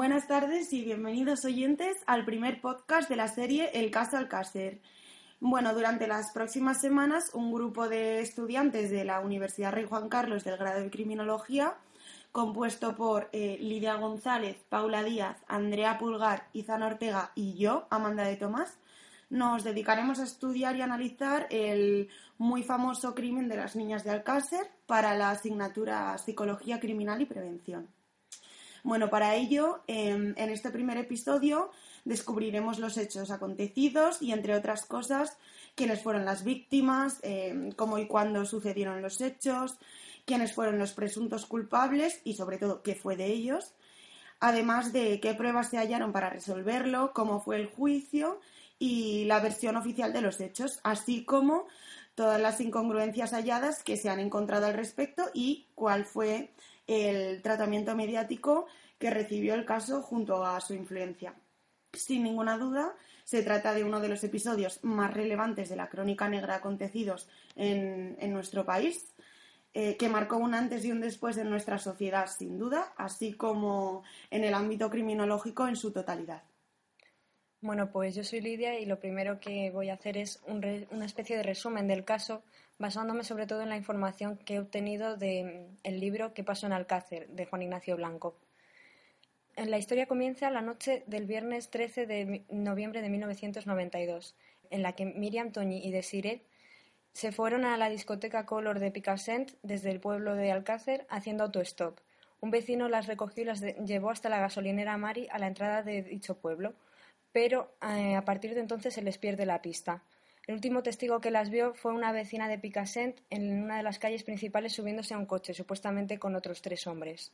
Buenas tardes y bienvenidos oyentes al primer podcast de la serie El caso Alcácer. Bueno, durante las próximas semanas un grupo de estudiantes de la Universidad Rey Juan Carlos del grado de Criminología, compuesto por eh, Lidia González, Paula Díaz, Andrea Pulgar, Izan Ortega y yo, Amanda de Tomás, nos dedicaremos a estudiar y analizar el muy famoso crimen de las niñas de Alcácer para la asignatura Psicología Criminal y Prevención. Bueno, para ello, em, en este primer episodio descubriremos los hechos acontecidos y, entre otras cosas, quiénes fueron las víctimas, em, cómo y cuándo sucedieron los hechos, quiénes fueron los presuntos culpables y, sobre todo, qué fue de ellos, además de qué pruebas se hallaron para resolverlo, cómo fue el juicio y la versión oficial de los hechos, así como todas las incongruencias halladas que se han encontrado al respecto y cuál fue el tratamiento mediático que recibió el caso junto a su influencia. Sin ninguna duda, se trata de uno de los episodios más relevantes de la crónica negra acontecidos en, nuestro país, eh, que marcó un antes y un después en nuestra sociedad, sin duda, así como en el ámbito criminológico en su totalidad. Bueno, pues yo soy Lidia y lo primero que voy a hacer es una especie de resumen del caso, basándome sobre todo en la información que he obtenido del libro ¿Qué pasó en Alcácer? de Juan Ignacio Blanco. La historia comienza la noche del viernes 13 de noviembre de 1992, en la que Miriam Toñi y Desiree se fueron a la discoteca Color de Picassent desde el pueblo de Alcácer haciendo autostop. Un vecino las recogió y las llevó hasta la gasolinera Mari a la entrada de dicho pueblo pero eh, a partir de entonces se les pierde la pista. El último testigo que las vio fue una vecina de Picassent en una de las calles principales subiéndose a un coche, supuestamente con otros tres hombres.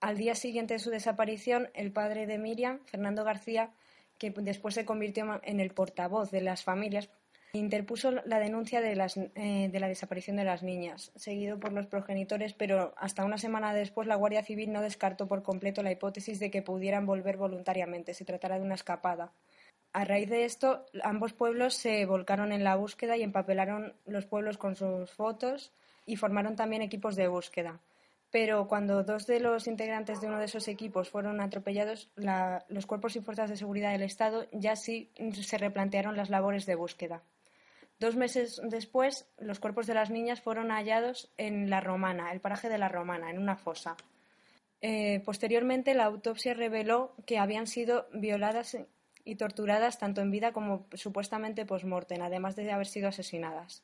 Al día siguiente de su desaparición, el padre de Miriam, Fernando García, que después se convirtió en el portavoz de las familias, interpuso la denuncia de, eh, de, la desaparición de las niñas, seguido por los progenitores, pero hasta una semana después la Guardia Civil no descartó por completo la hipótesis de que pudieran volver voluntariamente, se tratara de una escapada. A raíz de esto, ambos pueblos se volcaron en la búsqueda y empapelaron los pueblos con sus fotos y formaron también equipos de búsqueda. Pero cuando dos de los integrantes de uno de esos equipos fueron atropellados, los cuerpos y fuerzas de seguridad del Estado ya sí se replantearon las labores de búsqueda. Dos meses después, los cuerpos de las niñas fueron hallados en La Romana, el paraje de La Romana, en una fosa. Eh, posteriormente, la autopsia reveló que habían sido violadas y torturadas tanto en vida como supuestamente post-mortem, además de haber sido asesinadas.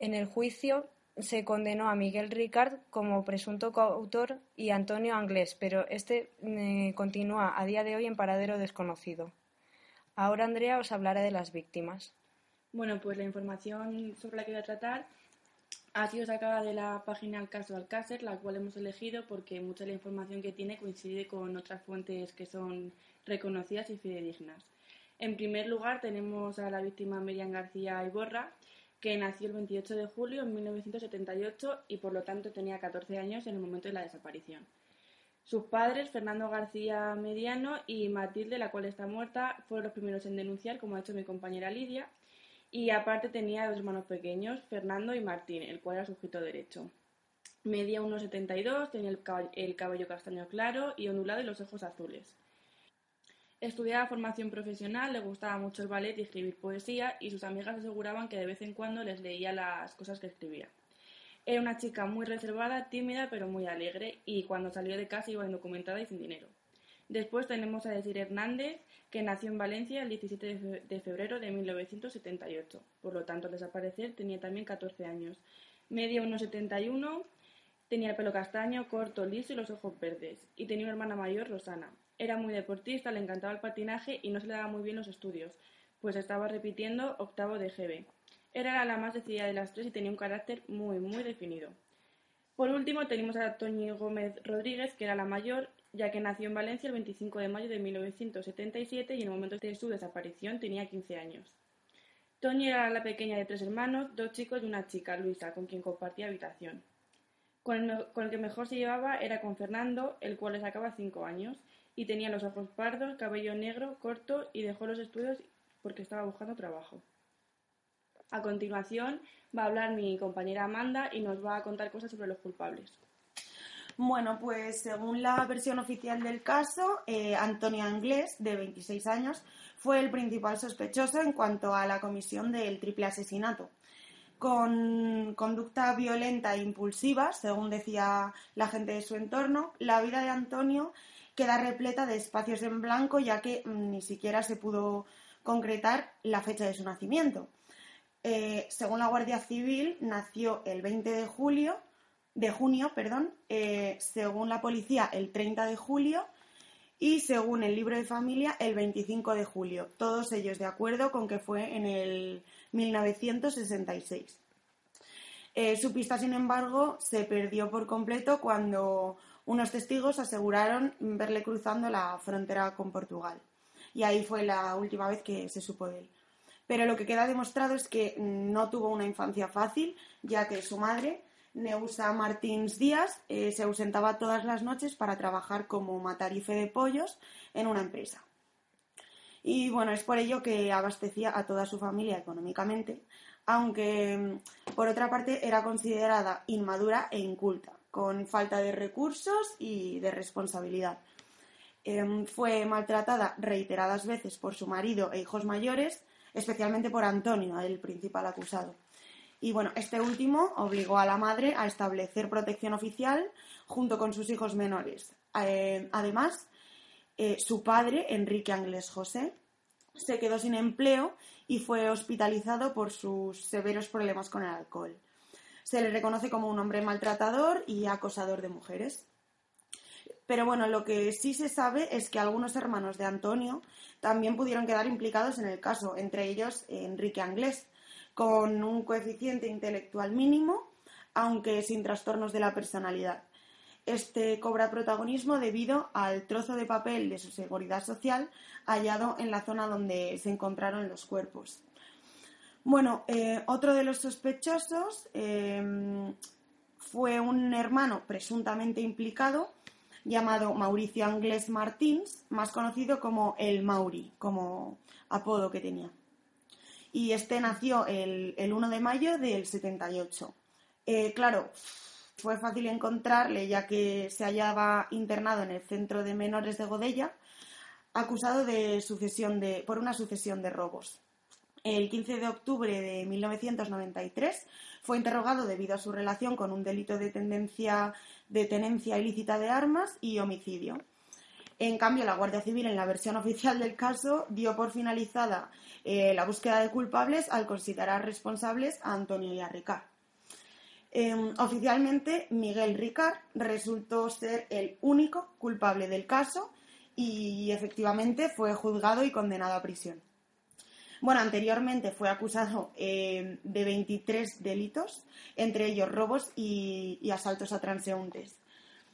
En el juicio se condenó a Miguel Ricard como presunto coautor y Antonio Anglés, pero este eh, continúa a día de hoy en paradero desconocido. Ahora Andrea os hablará de las víctimas. Bueno, pues la información sobre la que voy a tratar ha sido sacada de la página Caso Alcácer, la cual hemos elegido porque mucha de la información que tiene coincide con otras fuentes que son reconocidas y fidedignas. En primer lugar, tenemos a la víctima Miriam García Iborra, que nació el 28 de julio de 1978 y por lo tanto tenía 14 años en el momento de la desaparición. Sus padres, Fernando García Mediano y Matilde, la cual está muerta, fueron los primeros en denunciar, como ha hecho mi compañera Lidia, y aparte tenía dos hermanos pequeños, Fernando y Martín, el cual era sujeto derecho. Medía 1,72, tenía el cabello, castaño claro y ondulado y los ojos azules. Estudiaba formación profesional, le gustaba mucho el ballet y escribir poesía y sus amigas aseguraban que de vez en cuando les leía las cosas que escribía. Era una chica muy reservada, tímida pero muy alegre y cuando salió de casa iba indocumentada y sin dinero. Después tenemos a Desir Hernández, que nació en Valencia el 17 de febrero de 1978. Por lo tanto, al desaparecer tenía también 14 años. Media 1,71, tenía el pelo castaño, corto, liso y los ojos verdes. Y tenía una hermana mayor, Rosana. Era muy deportista, le encantaba el patinaje y no se le daba muy bien los estudios, pues estaba repitiendo octavo de GB. Era la más decidida de las tres y tenía un carácter muy, muy definido. Por último, tenemos a Toñi Gómez Rodríguez, que era la mayor, ya que nació en Valencia el 25 de mayo de 1977 y en el momento de su desaparición tenía 15 años. Toñi era la pequeña de tres hermanos, dos chicos y una chica, Luisa, con quien compartía habitación. Con el, que mejor se llevaba era con Fernando, el cual le sacaba cinco años, y tenía los ojos pardos, cabello negro, corto y dejó los estudios porque estaba buscando trabajo. A continuación va a hablar mi compañera Amanda y nos va a contar cosas sobre los culpables. Bueno, pues según la versión oficial del caso, eh, Antonio Anglés, de 26 años, fue el principal sospechoso en cuanto a la comisión del triple asesinato. Con conducta violenta e impulsiva, según decía la gente de su entorno, la vida de Antonio queda repleta de espacios en blanco, ya que mm, ni siquiera se pudo concretar la fecha de su nacimiento. Eh, según la Guardia Civil, nació el 20 de julio de junio, perdón, eh, según la policía el 30 de julio y según el libro de familia el 25 de julio. Todos ellos de acuerdo con que fue en el 1966. Eh, su pista, sin embargo, se perdió por completo cuando unos testigos aseguraron verle cruzando la frontera con Portugal. Y ahí fue la última vez que se supo de él. Pero lo que queda demostrado es que no tuvo una infancia fácil, ya que su madre Neusa Martins Díaz eh, se ausentaba todas las noches para trabajar como matarife de pollos en una empresa. Y bueno, es por ello que abastecía a toda su familia económicamente, aunque mm, por otra parte era considerada inmadura e inculta, con falta de recursos y de responsabilidad. Em, fue maltratada reiteradas veces por su marido e hijos mayores, especialmente por Antonio, el principal acusado. Y bueno, este último obligó a la madre a establecer protección oficial junto con sus hijos menores. Eh, además, eh, su padre, Enrique Ángeles José, se quedó sin empleo y fue hospitalizado por sus severos problemas con el alcohol. Se le reconoce como un hombre maltratador y acosador de mujeres. Pero bueno, lo que sí se sabe es que algunos hermanos de Antonio también pudieron quedar implicados en el caso, entre ellos Enrique Anglés, con un coeficiente intelectual mínimo, aunque sin trastornos de la personalidad. Este cobra protagonismo debido al trozo de papel de su seguridad social hallado en la zona donde se encontraron los cuerpos. Bueno, eh, otro de los sospechosos eh, fue un hermano presuntamente implicado llamado Mauricio Anglés Martins, más conocido como el Mauri, como apodo que tenía y este nació el, 1 de mayo del 78. Eh, claro, fue fácil encontrarle ya que se hallaba internado en el centro de menores de Godella, acusado de sucesión de, por una sucesión de robos. El 15 de octubre de 1993 fue interrogado debido a su relación con un delito de, tendencia, de tenencia ilícita de armas y homicidio. En cambio, la Guardia Civil, en la versión oficial del caso, dio por finalizada eh, la búsqueda de culpables al considerar responsables a Antonio y a Ricard. Em, oficialmente, Miguel Ricard resultó ser el único culpable del caso y efectivamente fue juzgado y condenado a prisión. Bueno, anteriormente fue acusado em, de 23 delitos, entre ellos robos y asaltos a transeúntes.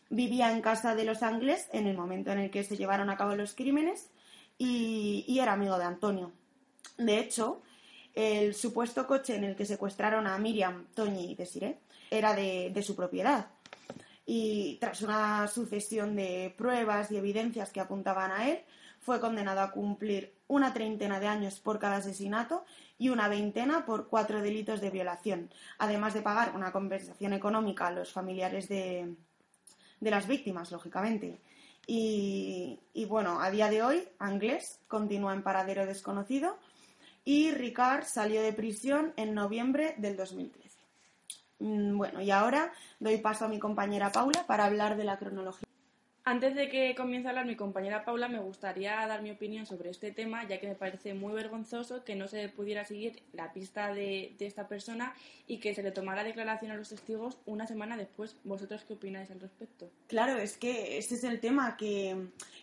Vivía en casa de los Ángeles en el momento en el que se llevaron a cabo los crímenes y, era amigo de Antonio. De hecho, el supuesto coche en el que secuestraron a Miriam, Toñi y Desiree era de, su propiedad. Y tras una sucesión de pruebas y evidencias que apuntaban a él, fue condenado a cumplir una treintena de años por cada asesinato y una veintena por cuatro delitos de violación, además de pagar una compensación económica a los familiares de, de las víctimas, lógicamente. Y, bueno, a día de hoy, Anglés continúa en paradero desconocido y Ricard salió de prisión en noviembre del 2013. Mm, bueno, y ahora doy paso a mi compañera Paula para hablar de la cronología. Antes de que comience a hablar mi compañera Paula, me gustaría dar mi opinión sobre este tema, ya que me parece muy vergonzoso que no se pudiera seguir la pista de, esta persona y que se le tomara declaración a los testigos una semana después. ¿Vosotros qué opináis al respecto? Claro, es que ese es el tema, que,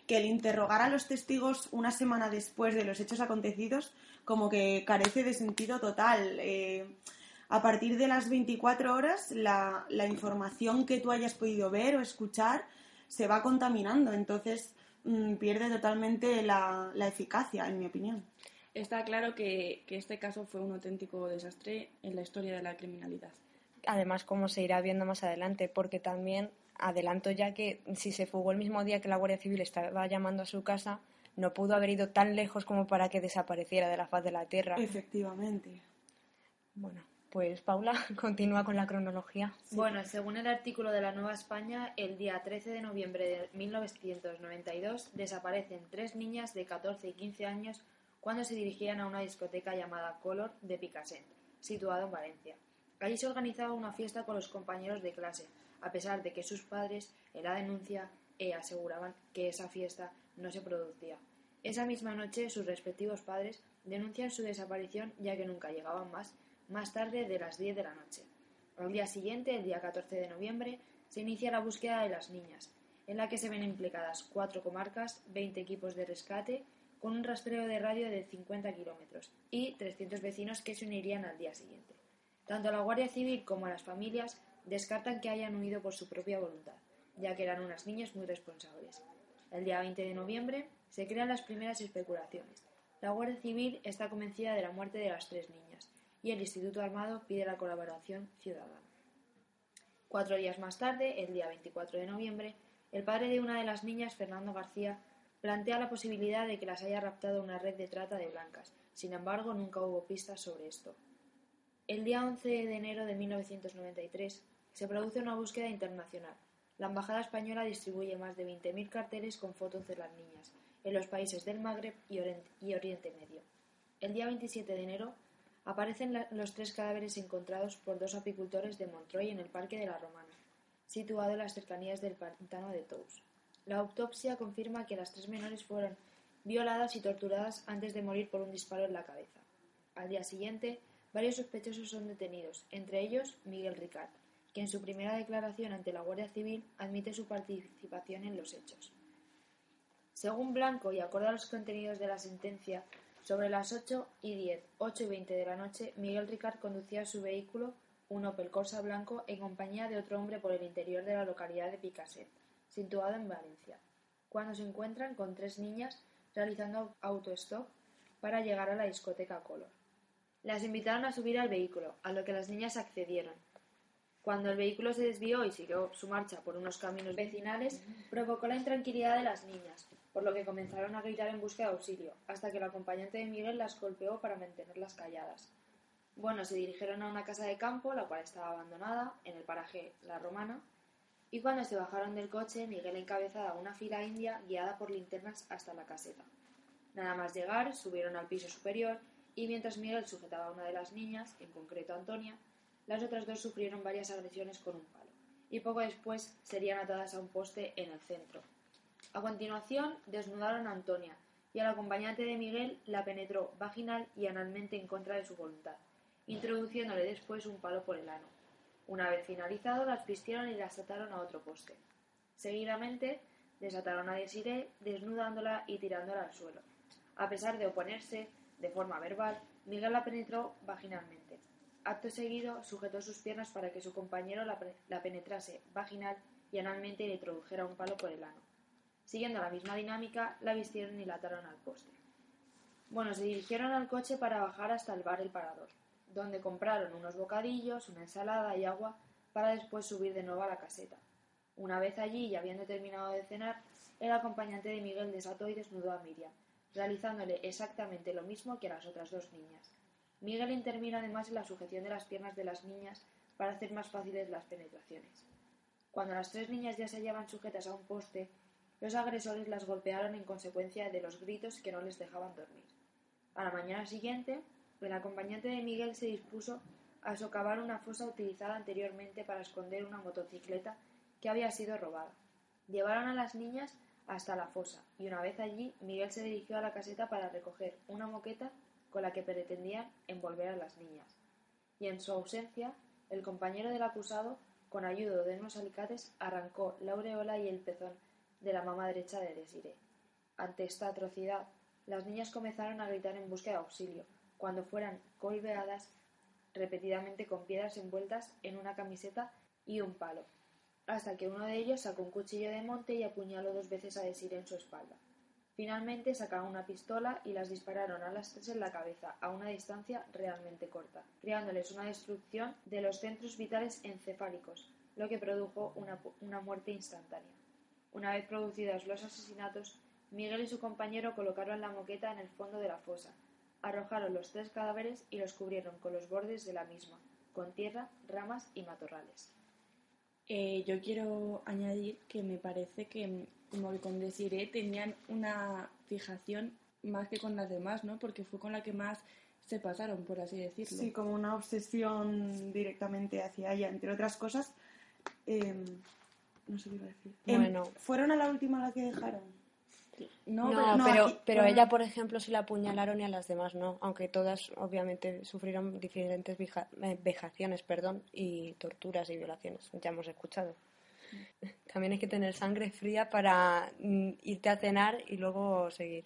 el interrogar a los testigos una semana después de los hechos acontecidos como que carece de sentido total. Eh, a partir de las 24 horas, la, la información que tú hayas podido ver o escuchar se va contaminando, entonces mm, pierde totalmente la, eficacia, en mi opinión. Está claro que, este caso fue un auténtico desastre en la historia de la criminalidad. Además, como se irá viendo más adelante, porque también adelanto ya que si se fugó el mismo día que la Guardia Civil estaba llamando a su casa, no pudo haber ido tan lejos como para que desapareciera de la faz de la Tierra. Efectivamente. Bueno, Pues Paula, continúa con la cronología. Bueno, según el artículo de la Nueva España, el día 13 de noviembre de 1992 desaparecen tres niñas de 14 y 15 años cuando se dirigían a una discoteca llamada Color de Picassent, situado en Valencia. Allí se organizaba una fiesta con los compañeros de clase, a pesar de que sus padres en la denuncia eh, aseguraban que esa fiesta no se producía. Esa misma noche sus respectivos padres denuncian su desaparición ya que nunca llegaban más más tarde de las 10 de la noche. Al día siguiente, el día 14 de noviembre, se inicia la búsqueda de las niñas, en la que se ven implicadas cuatro comarcas, 20 equipos de rescate, con un rastreo de radio de 50 kilómetros y 300 vecinos que se unirían al día siguiente. Tanto la Guardia Civil como las familias descartan que hayan huido por su propia voluntad, ya que eran unas niñas muy responsables. El día 20 de noviembre se crean las primeras especulaciones. La Guardia Civil está convencida de la muerte de las tres niñas, y el Instituto Armado pide la colaboración ciudadana. Cuatro días más tarde, el día 24 de noviembre, el padre de una de las niñas, Fernando García, plantea la posibilidad de que las haya raptado una red de trata de blancas. Sin embargo, nunca hubo pistas sobre esto. El día 11 de enero de 1993 se produce una búsqueda internacional. La Embajada Española distribuye más de 20.000 carteles con fotos de las niñas en los países del Magreb y Oriente Medio. El día 27 de enero aparecen los tres cadáveres encontrados por dos apicultores de Montreuil en el Parque de la Romana, situado en las cercanías del pantano de Tous. La autopsia confirma que las tres menores fueron violadas y torturadas antes de morir por un disparo en la cabeza. Al día siguiente, varios sospechosos son detenidos, entre ellos Miguel Ricard, que en su primera declaración ante la Guardia Civil admite su participación en los hechos. Según Blanco y acorde a los contenidos de la sentencia, sobre las ocho y diez, ocho y veinte de la noche, Miguel Ricard conducía su vehículo, un Opel Corsa blanco, en compañía de otro hombre por el interior de la localidad de Picaset, situado en Valencia, cuando se encuentran con tres niñas realizando autostop para llegar a la discoteca Color. Las invitaron a subir al vehículo, a lo que las niñas accedieron. Cuando el vehículo se desvió y siguió su marcha por unos caminos vecinales, provocó la intranquilidad de las niñas, por lo que comenzaron a gritar en busca de auxilio, hasta que el acompañante de Miguel las golpeó para mantenerlas calladas. Bueno, se dirigieron a una casa de campo, la cual estaba abandonada, en el paraje La Romana, y cuando se bajaron del coche, Miguel encabezaba una fila india guiada por linternas hasta la caseta. Nada más llegar, subieron al piso superior y mientras Miguel sujetaba a una de las niñas, en concreto a Antonia, las otras dos sufrieron varias agresiones con un palo, y poco después serían atadas a un poste en el centro, a continuación, desnudaron a Antonia, y al acompañante de Miguel la penetró vaginal y analmente en contra de su voluntad, introduciéndole después un palo por el ano. Una vez finalizado, las vistieron y las ataron a otro poste. Seguidamente, desataron a Desiree, desnudándola y tirándola al suelo. A pesar de oponerse, de forma verbal, Miguel la penetró vaginalmente. Acto seguido, sujetó sus piernas para que su compañero la, la penetrase vaginal y analmente le introdujera un palo por el ano. Siguiendo la misma dinámica, la vistieron y la ataron al poste. Bueno, se dirigieron al coche para bajar hasta el bar El Parador, donde compraron unos bocadillos, una ensalada y agua para después subir de nuevo a la caseta. Una vez allí y habiendo terminado de cenar, el acompañante de Miguel desató y desnudó a Miriam, realizándole exactamente lo mismo que a las otras dos niñas. Miguel intervino además en la sujeción de las piernas de las niñas para hacer más fáciles las penetraciones. Cuando las tres niñas ya se hallaban sujetas a un poste, los agresores las golpearon en consecuencia de los gritos que no les dejaban dormir. A la mañana siguiente, el acompañante de Miguel se dispuso a socavar una fosa utilizada anteriormente para esconder una motocicleta que había sido robada. Llevaron a las niñas hasta la fosa y una vez allí Miguel se dirigió a la caseta para recoger una moqueta con la que pretendían envolver a las niñas. Y en su ausencia, el compañero del acusado, con ayuda de unos alicates, arrancó la aureola y el pezón de la mama derecha de Desiree. Ante esta atrocidad, las niñas comenzaron a gritar en busca de auxilio, cuando fueran golpeadas repetidamente con piedras envueltas en una camiseta y un palo, hasta que uno de ellos sacó un cuchillo de monte y apuñaló dos veces a Desiree en su espalda. Finalmente sacaron una pistola y las dispararon a las tres en la cabeza, a una distancia realmente corta, creándoles una destrucción de los centros vitales encefálicos, lo que produjo una, una muerte instantánea. Una vez producidos los asesinatos, Miguel y su compañero colocaron la moqueta en el fondo de la fosa, arrojaron los tres cadáveres y los cubrieron con los bordes de la misma, con tierra, ramas y matorrales. Eh, yo quiero añadir que me parece que, como que con Desiree tenían una fijación más que con las demás, ¿no? Porque fue con la que más se pasaron, por así decirlo. Sí, como una obsesión directamente hacia ella, entre otras cosas. em, no sé qué iba a decir. Em, Bueno. ¿Fueron a la última a la que dejaron? No, No, pero no, pero, aquí- pero bueno. ella, por ejemplo, sí la apuñalaron y a las demás no, aunque todas obviamente sufrieron diferentes eh, vejaciones perdón, y torturas y violaciones, ya hemos escuchado. También hay que tener sangre fría para mm, irte a cenar y luego seguir.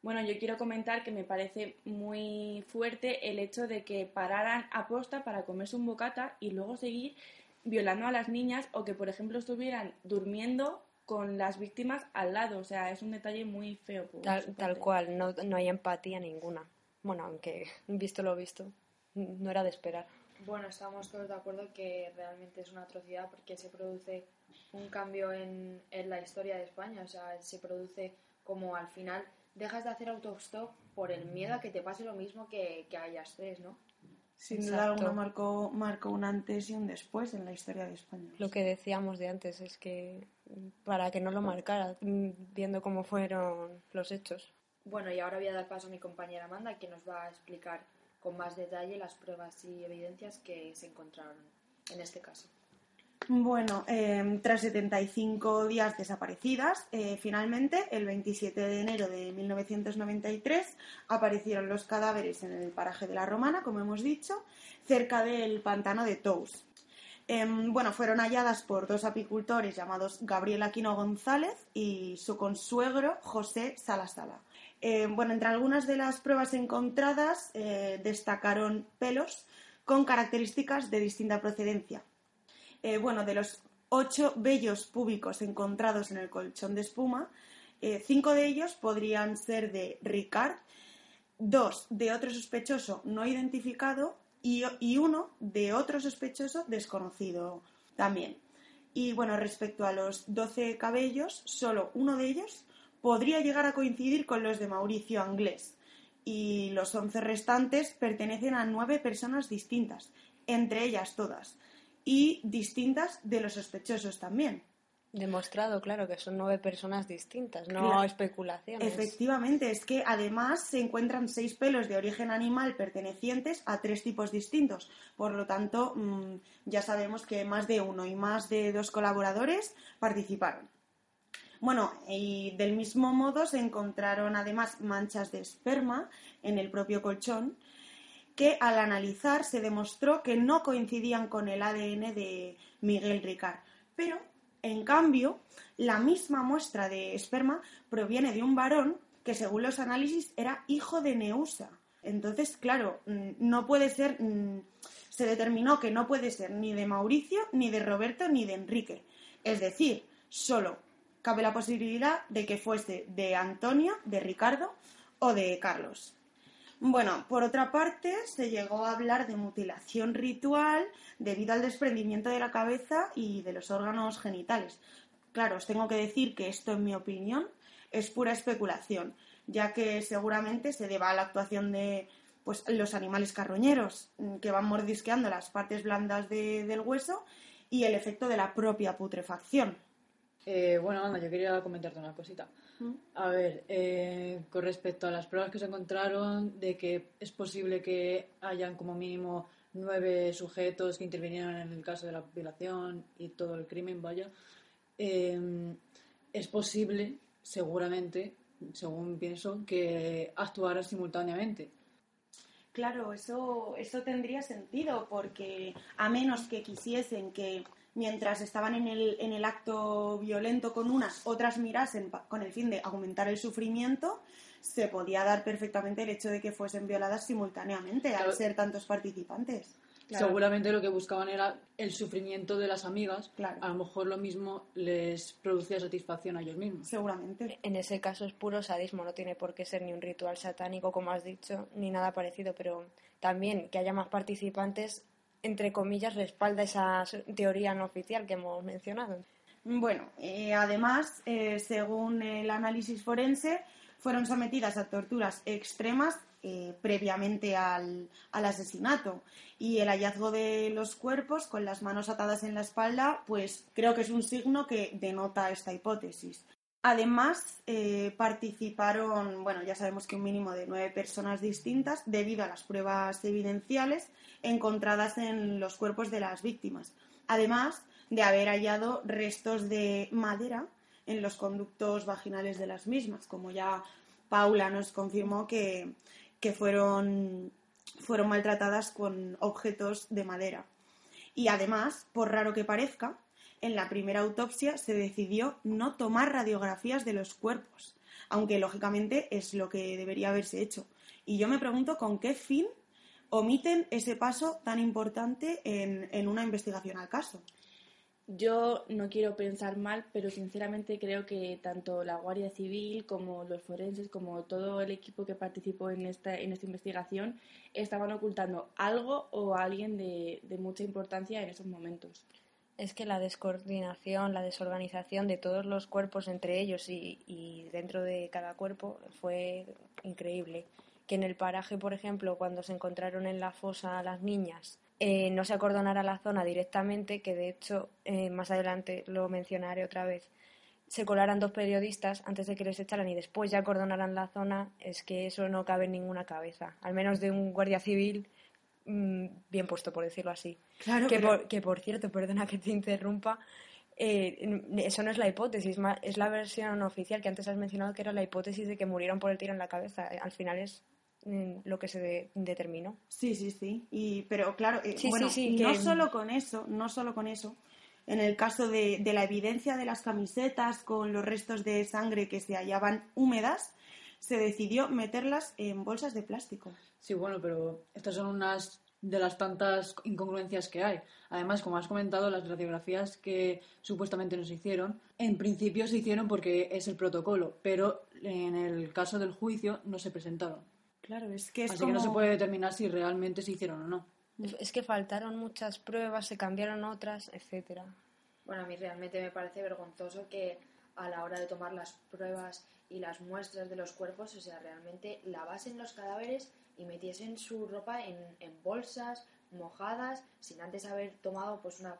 Bueno, yo quiero comentar que me parece muy fuerte el hecho de que pararan a posta para comerse un bocata y luego seguir violando a las niñas o que, por ejemplo, estuvieran durmiendo con las víctimas al lado. O sea, es un detalle muy feo. por su Tal, tal cual, no, no hay empatía ninguna. Bueno, aunque visto lo visto, no era de esperar. Bueno, estamos todos de acuerdo que realmente es una atrocidad porque se produce un cambio en, en la historia de España. O sea, se produce como al final dejas de hacer autostop por el miedo a que te pase lo mismo que, que a ellas tres, ¿no? Sin duda alguna marcó, marcó un antes y un después en la historia de España. Lo que decíamos de antes es que mm, para que no lo marcara, mm, viendo cómo fueron los hechos. Bueno, y ahora voy a dar paso a mi compañera Amanda, que nos va a explicar con más detalle las pruebas y evidencias que se encontraron en este caso. Bueno, eh, tras 75 días desaparecidas, eh, finalmente, el 27 de enero de 1993, aparecieron los cadáveres en el paraje de la Romana, como hemos dicho, cerca del pantano de Tous. Em, bueno, fueron halladas por dos apicultores llamados Gabriel Aquino González y su consuegro José Salasala. Eh, bueno, entre algunas de las pruebas encontradas eh, destacaron pelos con características de distinta procedencia. Eh, bueno, de los ocho vellos púbicos encontrados en el colchón de espuma, eh, cinco de ellos podrían ser de Ricard, dos de otro sospechoso no identificado y, y uno de otro sospechoso desconocido también. Y bueno, respecto a los 12 cabellos, solo uno de ellos podría llegar a coincidir con los de Mauricio Anglés. Y los 11 restantes pertenecen a nueve personas distintas, entre ellas todas, y distintas de los sospechosos también. Demostrado, claro, que son nueve personas distintas, no Claro. especulaciones. Efectivamente, es que además se encuentran seis pelos de origen animal pertenecientes a tres tipos distintos. Por lo tanto, mm, ya sabemos que más de uno y más de dos colaboradores participaron. Bueno, y del mismo modo se encontraron además manchas de esperma en el propio colchón que al analizar se demostró que no coincidían con el ADN de Miguel Ricard. Pero, en cambio, la misma muestra de esperma proviene de un varón que, según los análisis, era hijo de Neusa. Entonces, claro, mm, no puede ser, mm, se determinó que no puede ser ni de Mauricio, ni de Roberto, ni de Enrique. Es decir, solo cabe la posibilidad de que fuese de Antonio, de Ricardo o de Carlos. Bueno, por otra parte, se llegó a hablar de mutilación ritual debido al desprendimiento de la cabeza y de los órganos genitales. Claro, os tengo que decir que esto, en mi opinión, es pura especulación, ya que seguramente se deba a la actuación de pues, los animales carroñeros mm, que van mordisqueando las partes blandas de- del hueso y el efecto de la propia putrefacción. Eh, bueno, anda, yo quería comentarte una cosita. ¿Mm? A ver, eh, con respecto a las pruebas que se encontraron de que es posible que hayan como mínimo nueve sujetos que intervinieron en el caso de la violación y todo el crimen, vaya, eh, es posible, seguramente, según pienso, que actuaran simultáneamente. Claro, eso, eso tendría sentido, porque a menos que quisiesen que mientras estaban en el, en el acto violento con unas, otras mirasen pa- con el fin de aumentar el sufrimiento, se podía dar perfectamente el hecho de que fuesen violadas simultáneamente al ser tantos participantes. Claro. Seguramente lo que buscaban era el sufrimiento de las amigas. Claro. A lo mejor lo mismo les producía satisfacción a ellos mismos. Seguramente. En ese caso es puro sadismo, no tiene por qué ser ni un ritual satánico, como has dicho, ni nada parecido, pero también que haya más participantes, entre comillas, respalda esa teoría no oficial que hemos mencionado. Bueno, eh, además, eh, según el análisis forense, fueron sometidas a torturas extremas eh, previamente al, al, asesinato. Y el hallazgo de los cuerpos con las manos atadas en la espalda, pues creo que es un signo que denota esta hipótesis. Además, eh, participaron, bueno, ya sabemos que un mínimo de nueve personas distintas debido a las pruebas evidenciales encontradas en los cuerpos de las víctimas. Además de haber hallado restos de madera en los conductos vaginales de las mismas, como ya Paula nos confirmó que, que fueron, fueron maltratadas con objetos de madera. Y además, por raro que parezca, en la primera autopsia se decidió no tomar radiografías de los cuerpos, aunque lógicamente es lo que debería haberse hecho. Y yo me pregunto con qué fin omiten ese paso tan importante en, una investigación al caso. Yo no quiero pensar mal, pero sinceramente creo que tanto la Guardia Civil como los forenses, como todo el equipo que participó en esta, investigación, estaban ocultando algo o alguien de mucha importancia en esos momentos es que la descoordinación, la desorganización de todos los cuerpos entre ellos y, dentro de cada cuerpo fue increíble. Que en el paraje, por ejemplo, cuando se encontraron en la fosa a las niñas, eh, no se acordonara la zona directamente, que de hecho eh, más adelante lo mencionaré otra vez, se colaran dos periodistas antes de que les echaran y después ya acordonaran la zona, es que eso no cabe en ninguna cabeza, al menos de un guardia civil Mm, bien puesto, por decirlo así. Claro, que, por, que por cierto, perdona que te interrumpa, eh, eso no es la hipótesis, es la versión oficial que antes has mencionado que era la hipótesis de que murieron por el tiro en la cabeza. Eh, al final es mm, lo que se determinó. Sí, sí, sí. Y, pero claro, eh, bueno, no solo con eso, no solo con eso. En el caso de, de la evidencia de las camisetas con los restos de sangre que se hallaban húmedas, se decidió meterlas en bolsas de plástico. Sí, bueno, pero estas son unas de las tantas incongruencias que hay. Además, como has comentado, las radiografías que supuestamente nos hicieron, en principio se hicieron porque es el protocolo, pero en el caso del juicio no se presentaron. Claro, es que es Así que no se puede determinar si realmente se hicieron o no. Es que faltaron muchas pruebas, se cambiaron otras, etcétera. Bueno, a mí realmente me parece vergonzoso que a la hora de tomar las pruebas y las muestras de los cuerpos, o sea, realmente lavasen los cadáveres y metiesen su ropa en, bolsas mojadas sin antes haber tomado pues una,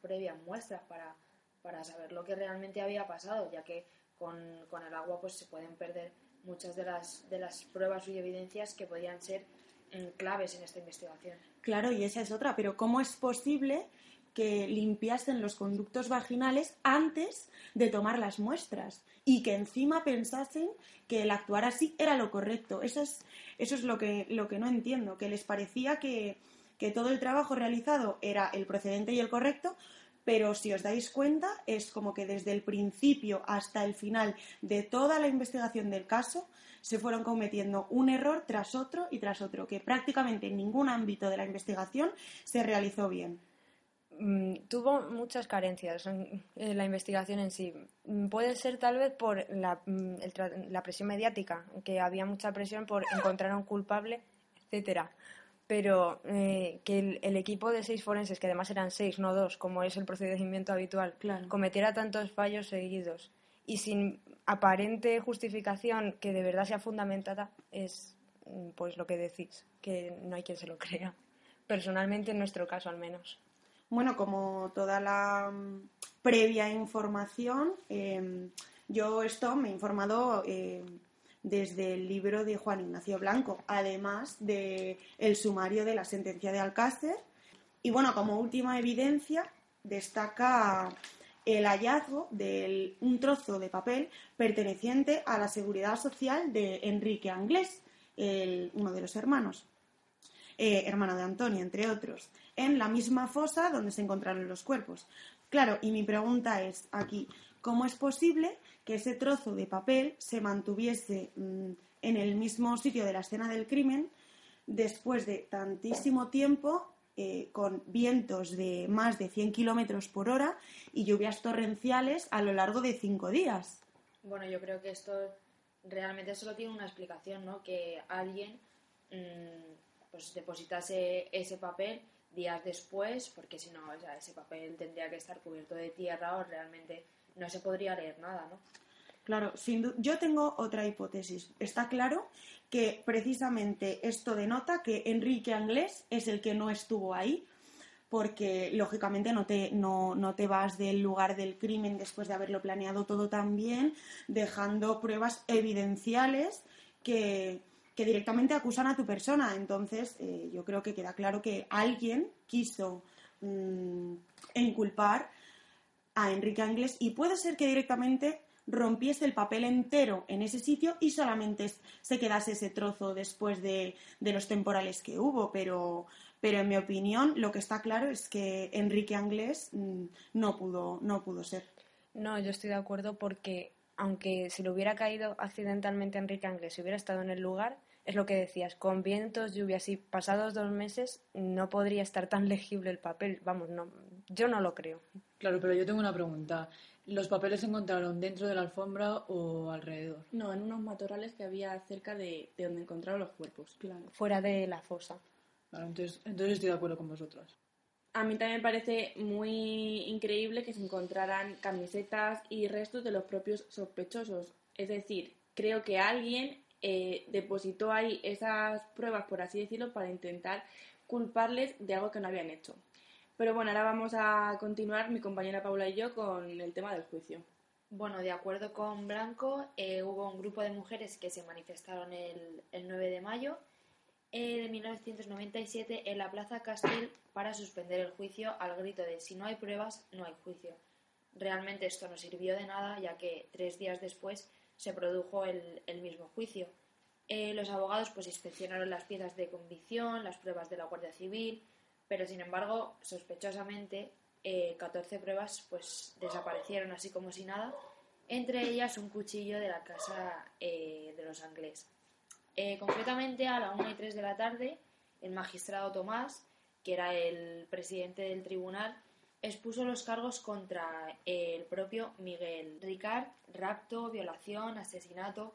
previa muestra para, para saber lo que realmente había pasado, ya que con, el agua pues se pueden perder muchas de las, de las pruebas y evidencias que podían ser mm, claves en esta investigación. Claro, y esa es otra, pero ¿cómo es posible que limpiasen los conductos vaginales antes de tomar las muestras y que encima pensasen que el actuar así era lo correcto. Eso es, eso es lo, que, lo que no entiendo, que les parecía que, que todo el trabajo realizado era el procedente y el correcto, pero si os dais cuenta es como que desde el principio hasta el final de toda la investigación del caso se fueron cometiendo un error tras otro y tras otro, que prácticamente en ningún ámbito de la investigación se realizó bien. Mm, tuvo muchas carencias en, la investigación en sí. Mm, puede ser tal vez por mm, la, presión mediática, que había mucha presión por encontrar a un culpable, etcétera. Pero eh, que el, equipo de seis forenses, que además eran seis, no dos, como es el procedimiento habitual, cometiera tantos fallos seguidos y sin aparente justificación que de verdad sea fundamentada, es pues lo que decís, que no hay quien se lo crea. Personalmente, en nuestro caso al menos. Bueno, como toda la mm, previa información, em, yo esto me he informado em, desde el libro de Juan Ignacio Blanco, además el sumario de la sentencia de Alcácer. Y bueno, como última evidencia, destaca el hallazgo de un trozo de papel perteneciente a la seguridad social de Enrique Anglés, uno de los hermanos, eh, hermano de Antonio, entre otros en la misma fosa donde se encontraron los cuerpos. Claro, y mi pregunta es aquí, ¿cómo es posible que ese trozo de papel se mantuviese mm, en el mismo sitio de la escena del crimen después de tantísimo tiempo eh, con vientos de más de 100 kilómetros por hora y lluvias torrenciales a lo largo de cinco días. Bueno, yo creo que esto realmente solo tiene una explicación, ¿no? Que alguien mm, pues depositase ese papel días después, porque si no, ese papel tendría que estar cubierto de tierra o realmente no se podría leer nada, ¿no? Claro, sin yo tengo otra hipótesis. Está claro que precisamente esto denota que Enrique Anglés es el que no estuvo ahí, porque lógicamente no te, no, no te vas del lugar del crimen después de haberlo planeado todo tan bien, dejando pruebas evidenciales que, que directamente acusan a tu persona. Entonces, eh, yo creo que queda claro que alguien quiso mm, inculpar a Enrique Anglés y puede ser que directamente rompiese el papel entero en ese sitio y solamente se quedase ese trozo después de, de los temporales que hubo, pero, pero en mi opinión lo que está claro es que Enrique Anglés mm, no pudo, no pudo ser. No, yo estoy de acuerdo porque aunque si le hubiera caído accidentalmente a Enrique Anglés, si hubiera estado en el lugar, es lo que decías, con vientos, lluvias y pasados dos meses no podría estar tan legible el papel. Vamos, no, yo no lo creo. Claro, pero yo tengo una pregunta. ¿Los papeles se encontraron dentro de la alfombra o alrededor? No, en unos matorrales que había cerca de, de donde encontraron los cuerpos. Claro. Fuera de la fosa. Claro, entonces, entonces estoy de acuerdo con vosotras. A mí también me parece muy increíble que se encontraran camisetas y restos de los propios sospechosos. Es decir, creo que alguien eh, depositó ahí esas pruebas, por así decirlo, para intentar culparles de algo que no habían hecho. Pero bueno, ahora vamos a continuar mi compañera Paula y yo con el tema del juicio. Bueno, de acuerdo con Blanco, eh, hubo un grupo de mujeres que se manifestaron el, el 9 de mayo de 1997 en la Plaza Castell para suspender el juicio al grito de si no hay pruebas, no hay juicio. Realmente esto no sirvió de nada, ya que tres días después se produjo el, el mismo juicio. Eh, los abogados pues inspeccionaron las piezas de convicción, las pruebas de la Guardia Civil, pero sin embargo, sospechosamente, eh, 14 pruebas pues desaparecieron así como si nada, entre ellas un cuchillo de la casa eh, de los Anglés. Eh, concretamente, a la 1 y 3 de la tarde, el magistrado Tomás, que era el presidente del tribunal, expuso los cargos contra el propio Miguel Ricard, rapto, violación, asesinato,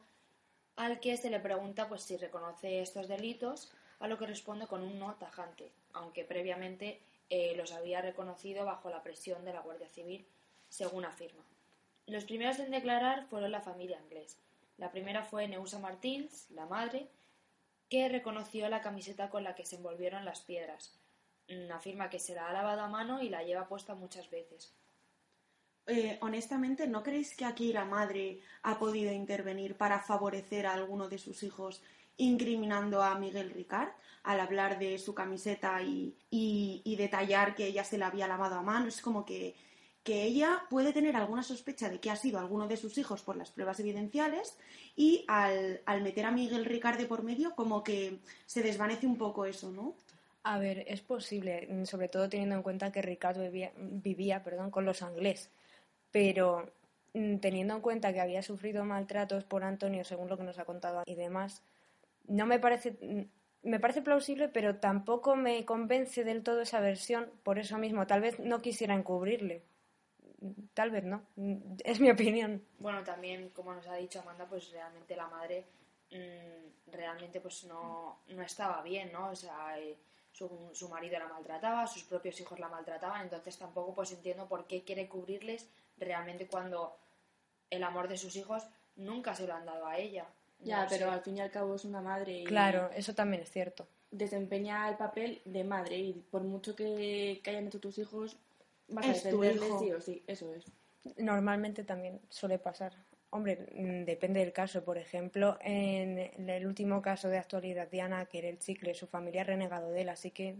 al que se le pregunta pues si reconoce estos delitos, a lo que responde con un no tajante, aunque previamente eh, los había reconocido bajo la presión de la Guardia Civil, según afirma. Los primeros en declarar fueron la familia inglés. La primera fue Neusa Martins, la madre, que reconoció la camiseta con la que se envolvieron las piedras. Mm, Afirma que se la ha lavado a mano y la lleva puesta muchas veces. Eh, honestamente, ¿no creéis que aquí la madre ha podido intervenir para favorecer a alguno de sus hijos incriminando a Miguel Ricard al hablar de su camiseta y, y- y detallar que ella se la había lavado a mano? Es como que, que ella puede tener alguna sospecha de que ha sido alguno de sus hijos por las pruebas evidenciales y al, al meter a Miguel Ricard de por medio como que se desvanece un poco eso, ¿no? A ver, es posible, mm, sobre todo teniendo en cuenta que Ricardo vivía, vivía perdón, con los anglés, pero mm, teniendo en cuenta que había sufrido maltratos por Antonio, según lo que nos ha contado y demás, no me parece, mm, me parece plausible, pero tampoco me convence del todo esa versión, por eso mismo, tal vez no quisiera encubrirle, tal vez no, es mi opinión. Bueno, también, como nos ha dicho Amanda, pues realmente la madre mm, realmente pues no, no estaba bien, ¿no? O sea, eh, su, su marido la maltrataba, sus propios hijos la maltrataban, entonces tampoco pues entiendo por qué quiere cubrirles realmente cuando el amor de sus hijos nunca se lo han dado a ella. Ya, No pero sé. al fin y al cabo es una madre y Claro, eso también es cierto. desempeña el papel de madre y por mucho que, que hayan hecho tus hijos, vas a Es tu defenderles hijo. sí o sí, eso es. Normalmente también suele pasar. Hombre, mm, depende del caso. Por ejemplo, en el último caso de actualidad de Ana, que era el chicle, su familia ha renegado de él, así que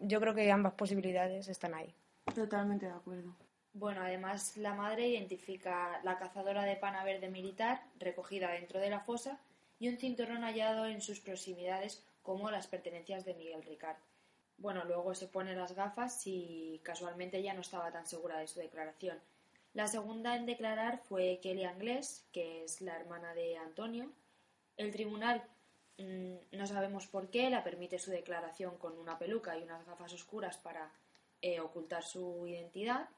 yo creo que ambas posibilidades están ahí. Totalmente de acuerdo. Bueno, además la madre identifica la cazadora de pana verde militar recogida dentro de la fosa y un cinturón hallado en sus proximidades como las pertenencias de Miguel Ricard. Bueno, luego se pone las gafas y casualmente ya no estaba tan segura de su declaración. La segunda en declarar fue Kelly Anglés, que es la hermana de Antonio. El tribunal, mm, no sabemos por qué, la permite su declaración con una peluca y unas gafas oscuras para eh, ocultar su identidad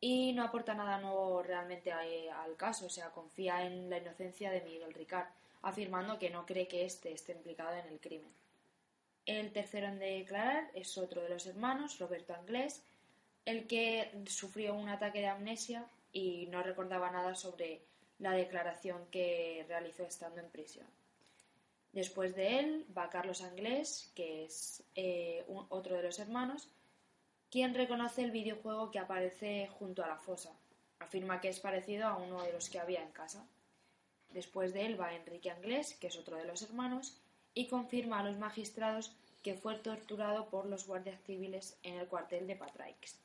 y no aporta nada nuevo realmente a- al caso, o sea, confía en la inocencia de Miguel Ricard, afirmando que no cree que éste esté implicado en el crimen. El tercero en declarar es otro de los hermanos, Roberto Anglés, el que sufrió un ataque de amnesia y no recordaba nada sobre la declaración que realizó estando en prisión. Después de él va Carlos Anglés, que es eh, otro de los hermanos, quien reconoce el videojuego que aparece junto a la fosa. Afirma que es parecido a uno de los que había en casa. Después de él va Enrique Anglés, que es otro de los hermanos, y confirma a los magistrados que fue torturado por los guardias civiles en el cuartel de Patraix.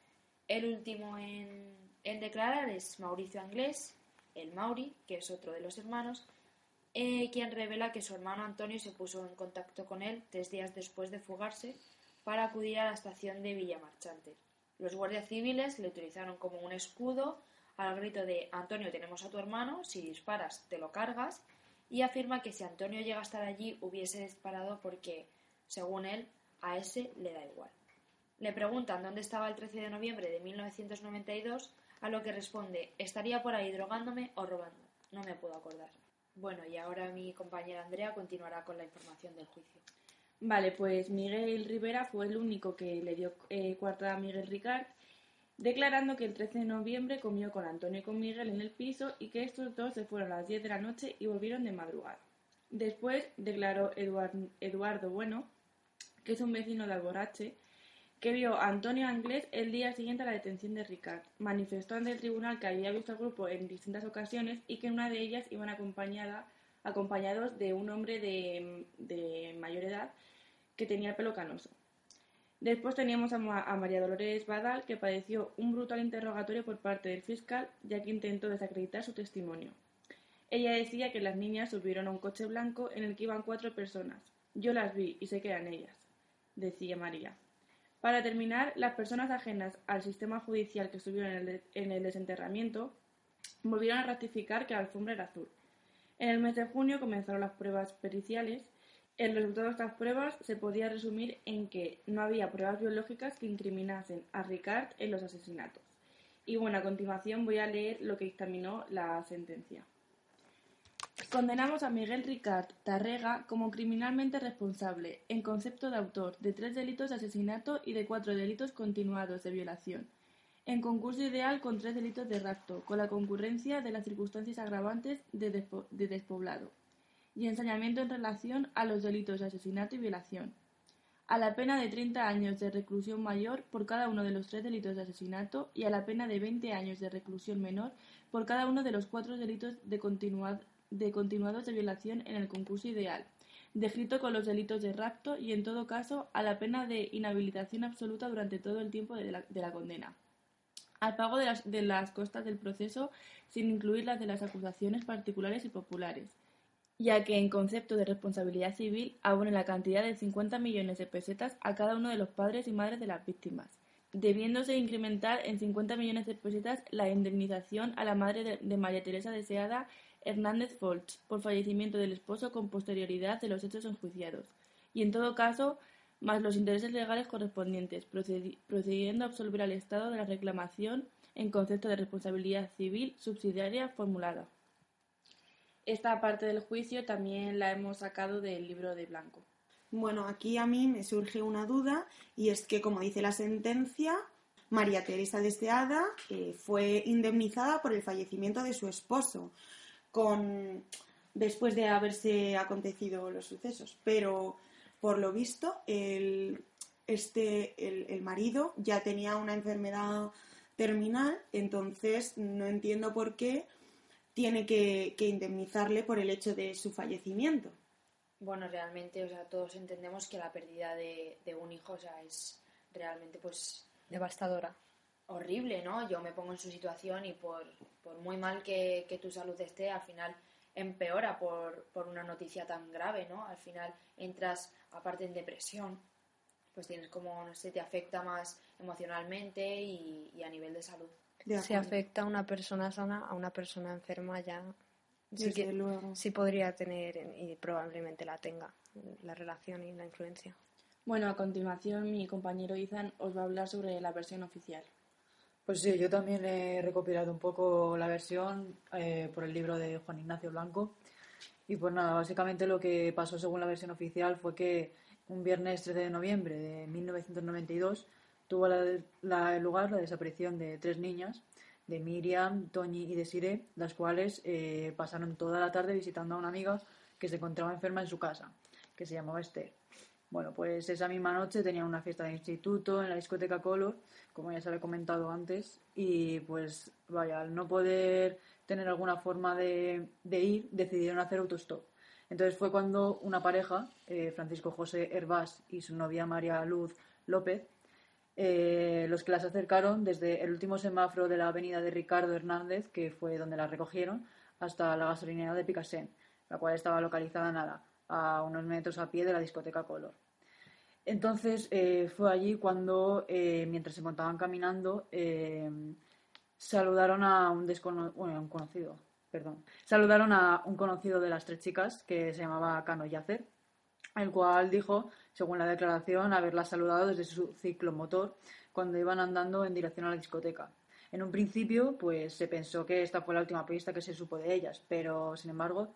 El último en, declarar es Mauricio Anglés, el Mauri, que es otro de los hermanos, eh, quien revela que su hermano Antonio se puso en contacto con él tres días después de fugarse para acudir a la estación de Villamarchante. Los guardias civiles le utilizaron como un escudo al grito de Antonio tenemos a tu hermano, si disparas te lo cargas, y afirma que si Antonio llega a estar allí hubiese disparado porque según él, a ese le da igual. Le preguntan dónde estaba el 13 de noviembre de 1992, a lo que responde, estaría por ahí drogándome o robando. No me puedo acordar. Bueno, y ahora mi compañera Andrea continuará con la información del juicio. Vale, pues Miguel Rivera fue el único que le dio eh, a Miguel Ricard, declarando que el 13 de noviembre comió con Antonio y con Miguel en el piso y que estos dos se fueron a las 10 de la noche y volvieron de madrugada. Después declaró Eduardo Bueno que es un vecino de Alborache, que vio a Antonio Anglés el día siguiente a la detención de Ricard. Manifestó ante el tribunal que había visto al grupo en distintas ocasiones y que en una de ellas iban acompañados de un hombre de, mayor edad que tenía el pelo canoso. Después teníamos a, María Dolores Badal, que padeció un brutal interrogatorio por parte del fiscal, ya que intentó desacreditar su testimonio. Ella decía que las niñas subieron a un coche blanco en el que iban cuatro personas. Yo las vi y sé que eran ellas decía María. Para terminar, las personas ajenas al sistema judicial que estuvieron en el, desenterramiento volvieron a ratificar que la alfombra era azul. En el mes de junio comenzaron las pruebas periciales. El resultado de estas pruebas se podía resumir en que no había pruebas biológicas que incriminasen a Ricard en los asesinatos. Y bueno, a continuación voy a leer lo que dictaminó la sentencia. Condenamos a Miguel Ricard Tarrega como criminalmente responsable, en concepto de autor, de tres delitos de asesinato y de cuatro delitos continuados de violación, en concurso ideal con tres delitos de rapto, con la concurrencia de las circunstancias agravantes de, despoblado, y ensañamiento en relación a los delitos de asesinato y violación, a la pena de 30 años de reclusión mayor por cada uno de los tres delitos de asesinato y a la pena de 20 años de reclusión menor por cada uno de los cuatro delitos de de continuados de violación en el concurso ideal, descrito con los delitos de rapto y, en todo caso, a la pena de inhabilitación absoluta durante todo el tiempo de la, condena, al pago de las, de las costas del proceso sin incluir las de las acusaciones particulares y populares, ya que en concepto de responsabilidad civil abone la cantidad de 50 millones de pesetas a cada uno de los padres y madres de las víctimas, debiéndose incrementar en 50 millones de pesetas la indemnización a la madre de, María Teresa Deseada Hernández Folch por fallecimiento del esposo con posterioridad de los hechos enjuiciados, y en todo caso, más los intereses legales correspondientes, procediendo a absolver al Estado de la reclamación en concepto de responsabilidad civil subsidiaria formulada. Esta parte del juicio también la hemos sacado del libro de Blanco. Bueno, aquí a mí me surge una duda y es que, como dice la sentencia, María Teresa Deseada eh, fue indemnizada por el fallecimiento de su esposo con después de haberse acontecido los sucesos. Pero por lo visto, el, este, el, marido ya tenía una enfermedad terminal, entonces no entiendo por qué tiene que, indemnizarle por el hecho de su fallecimiento. Bueno, realmente, o sea, todos entendemos que la pérdida de, un hijo, o sea, es realmente, pues, devastadora. Horrible, ¿no? Yo me pongo en su situación y por, por muy mal que, tu salud esté, al final empeora por, por, una noticia tan grave, ¿no? Al final entras, aparte en depresión, pues tienes como, no sé, te afecta más emocionalmente y, a nivel de salud. Si afecta a una persona sana, a una persona enferma ya sí, que, sí podría tener y probablemente la tenga la relación y la influencia. Bueno, a continuación mi compañero Izan os va a hablar sobre la versión oficial. Pues sí, yo también he recopilado un poco la versión eh, por el libro de Juan Ignacio Blanco. Y pues nada, básicamente lo que pasó según la versión oficial fue que un viernes 13 de noviembre de 1992 tuvo la, lugar la desaparición de tres niñas de Miriam, Toñi y Desiree, las cuales eh, pasaron toda la tarde visitando a una amiga que se encontraba enferma en su casa, que se llamaba Esther. Bueno, pues esa misma noche tenían una fiesta de instituto en la discoteca Color, como ya se había comentado antes, y pues vaya, al no poder tener alguna forma de, ir, decidieron hacer autostop. Entonces fue cuando una pareja, eh, Francisco José Hervás y su novia María Luz López, eh, los que las acercaron desde el último semáforo de la avenida de Ricardo Hernández, que fue donde las recogieron, hasta la gasolinera de Picassent, la cual estaba localizada nada, a unos metros a pie de la discoteca Color. Entonces eh, fue allí cuando, eh, mientras se encontraban caminando, saludaron a un desconocido, conocido, perdón, saludaron a un conocido de las tres chicas que se llamaba Cano Yacer, el cual dijo según la declaración, haberla saludado desde su ciclomotor cuando iban andando en dirección a la discoteca. En un principio, pues se pensó que esta fue la última pista que se supo de ellas, pero sin embargo,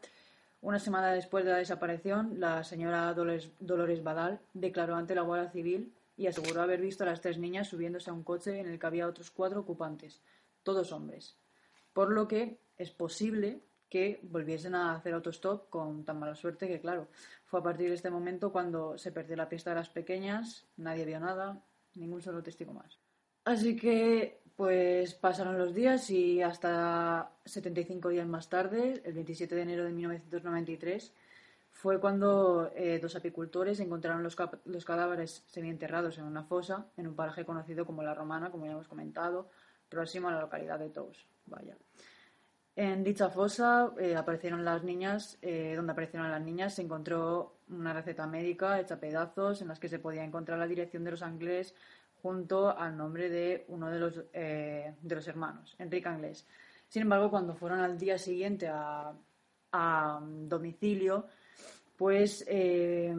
una semana después de la desaparición, la señora Dolores, Dolores Badal declaró ante la Guardia Civil y aseguró haber visto a las tres niñas subiéndose a un coche en el que había otros cuatro ocupantes, todos hombres. Por lo que es posible que volviesen a hacer autostop con tan mala suerte que, claro, fue a partir de este momento cuando se perdió la pista de las pequeñas, nadie vio nada, ningún solo testigo más. Así que, pues pasaron los días y hasta 75 días más tarde, el 27 de enero de 1993, fue cuando eh, dos apicultores encontraron los, los cadáveres semienterrados en una fosa en un paraje conocido como La Romana, como ya hemos comentado, próximo a la localidad de Tous. Vaya. En dicha fosa eh, aparecieron las niñas, eh, donde aparecieron las niñas se encontró una receta médica hecha pedazos en las que se podía encontrar la dirección de los Anglés junto al nombre de uno de los, eh, de los hermanos, Enrique Anglés. Sin embargo, cuando fueron al día siguiente a, domicilio, pues que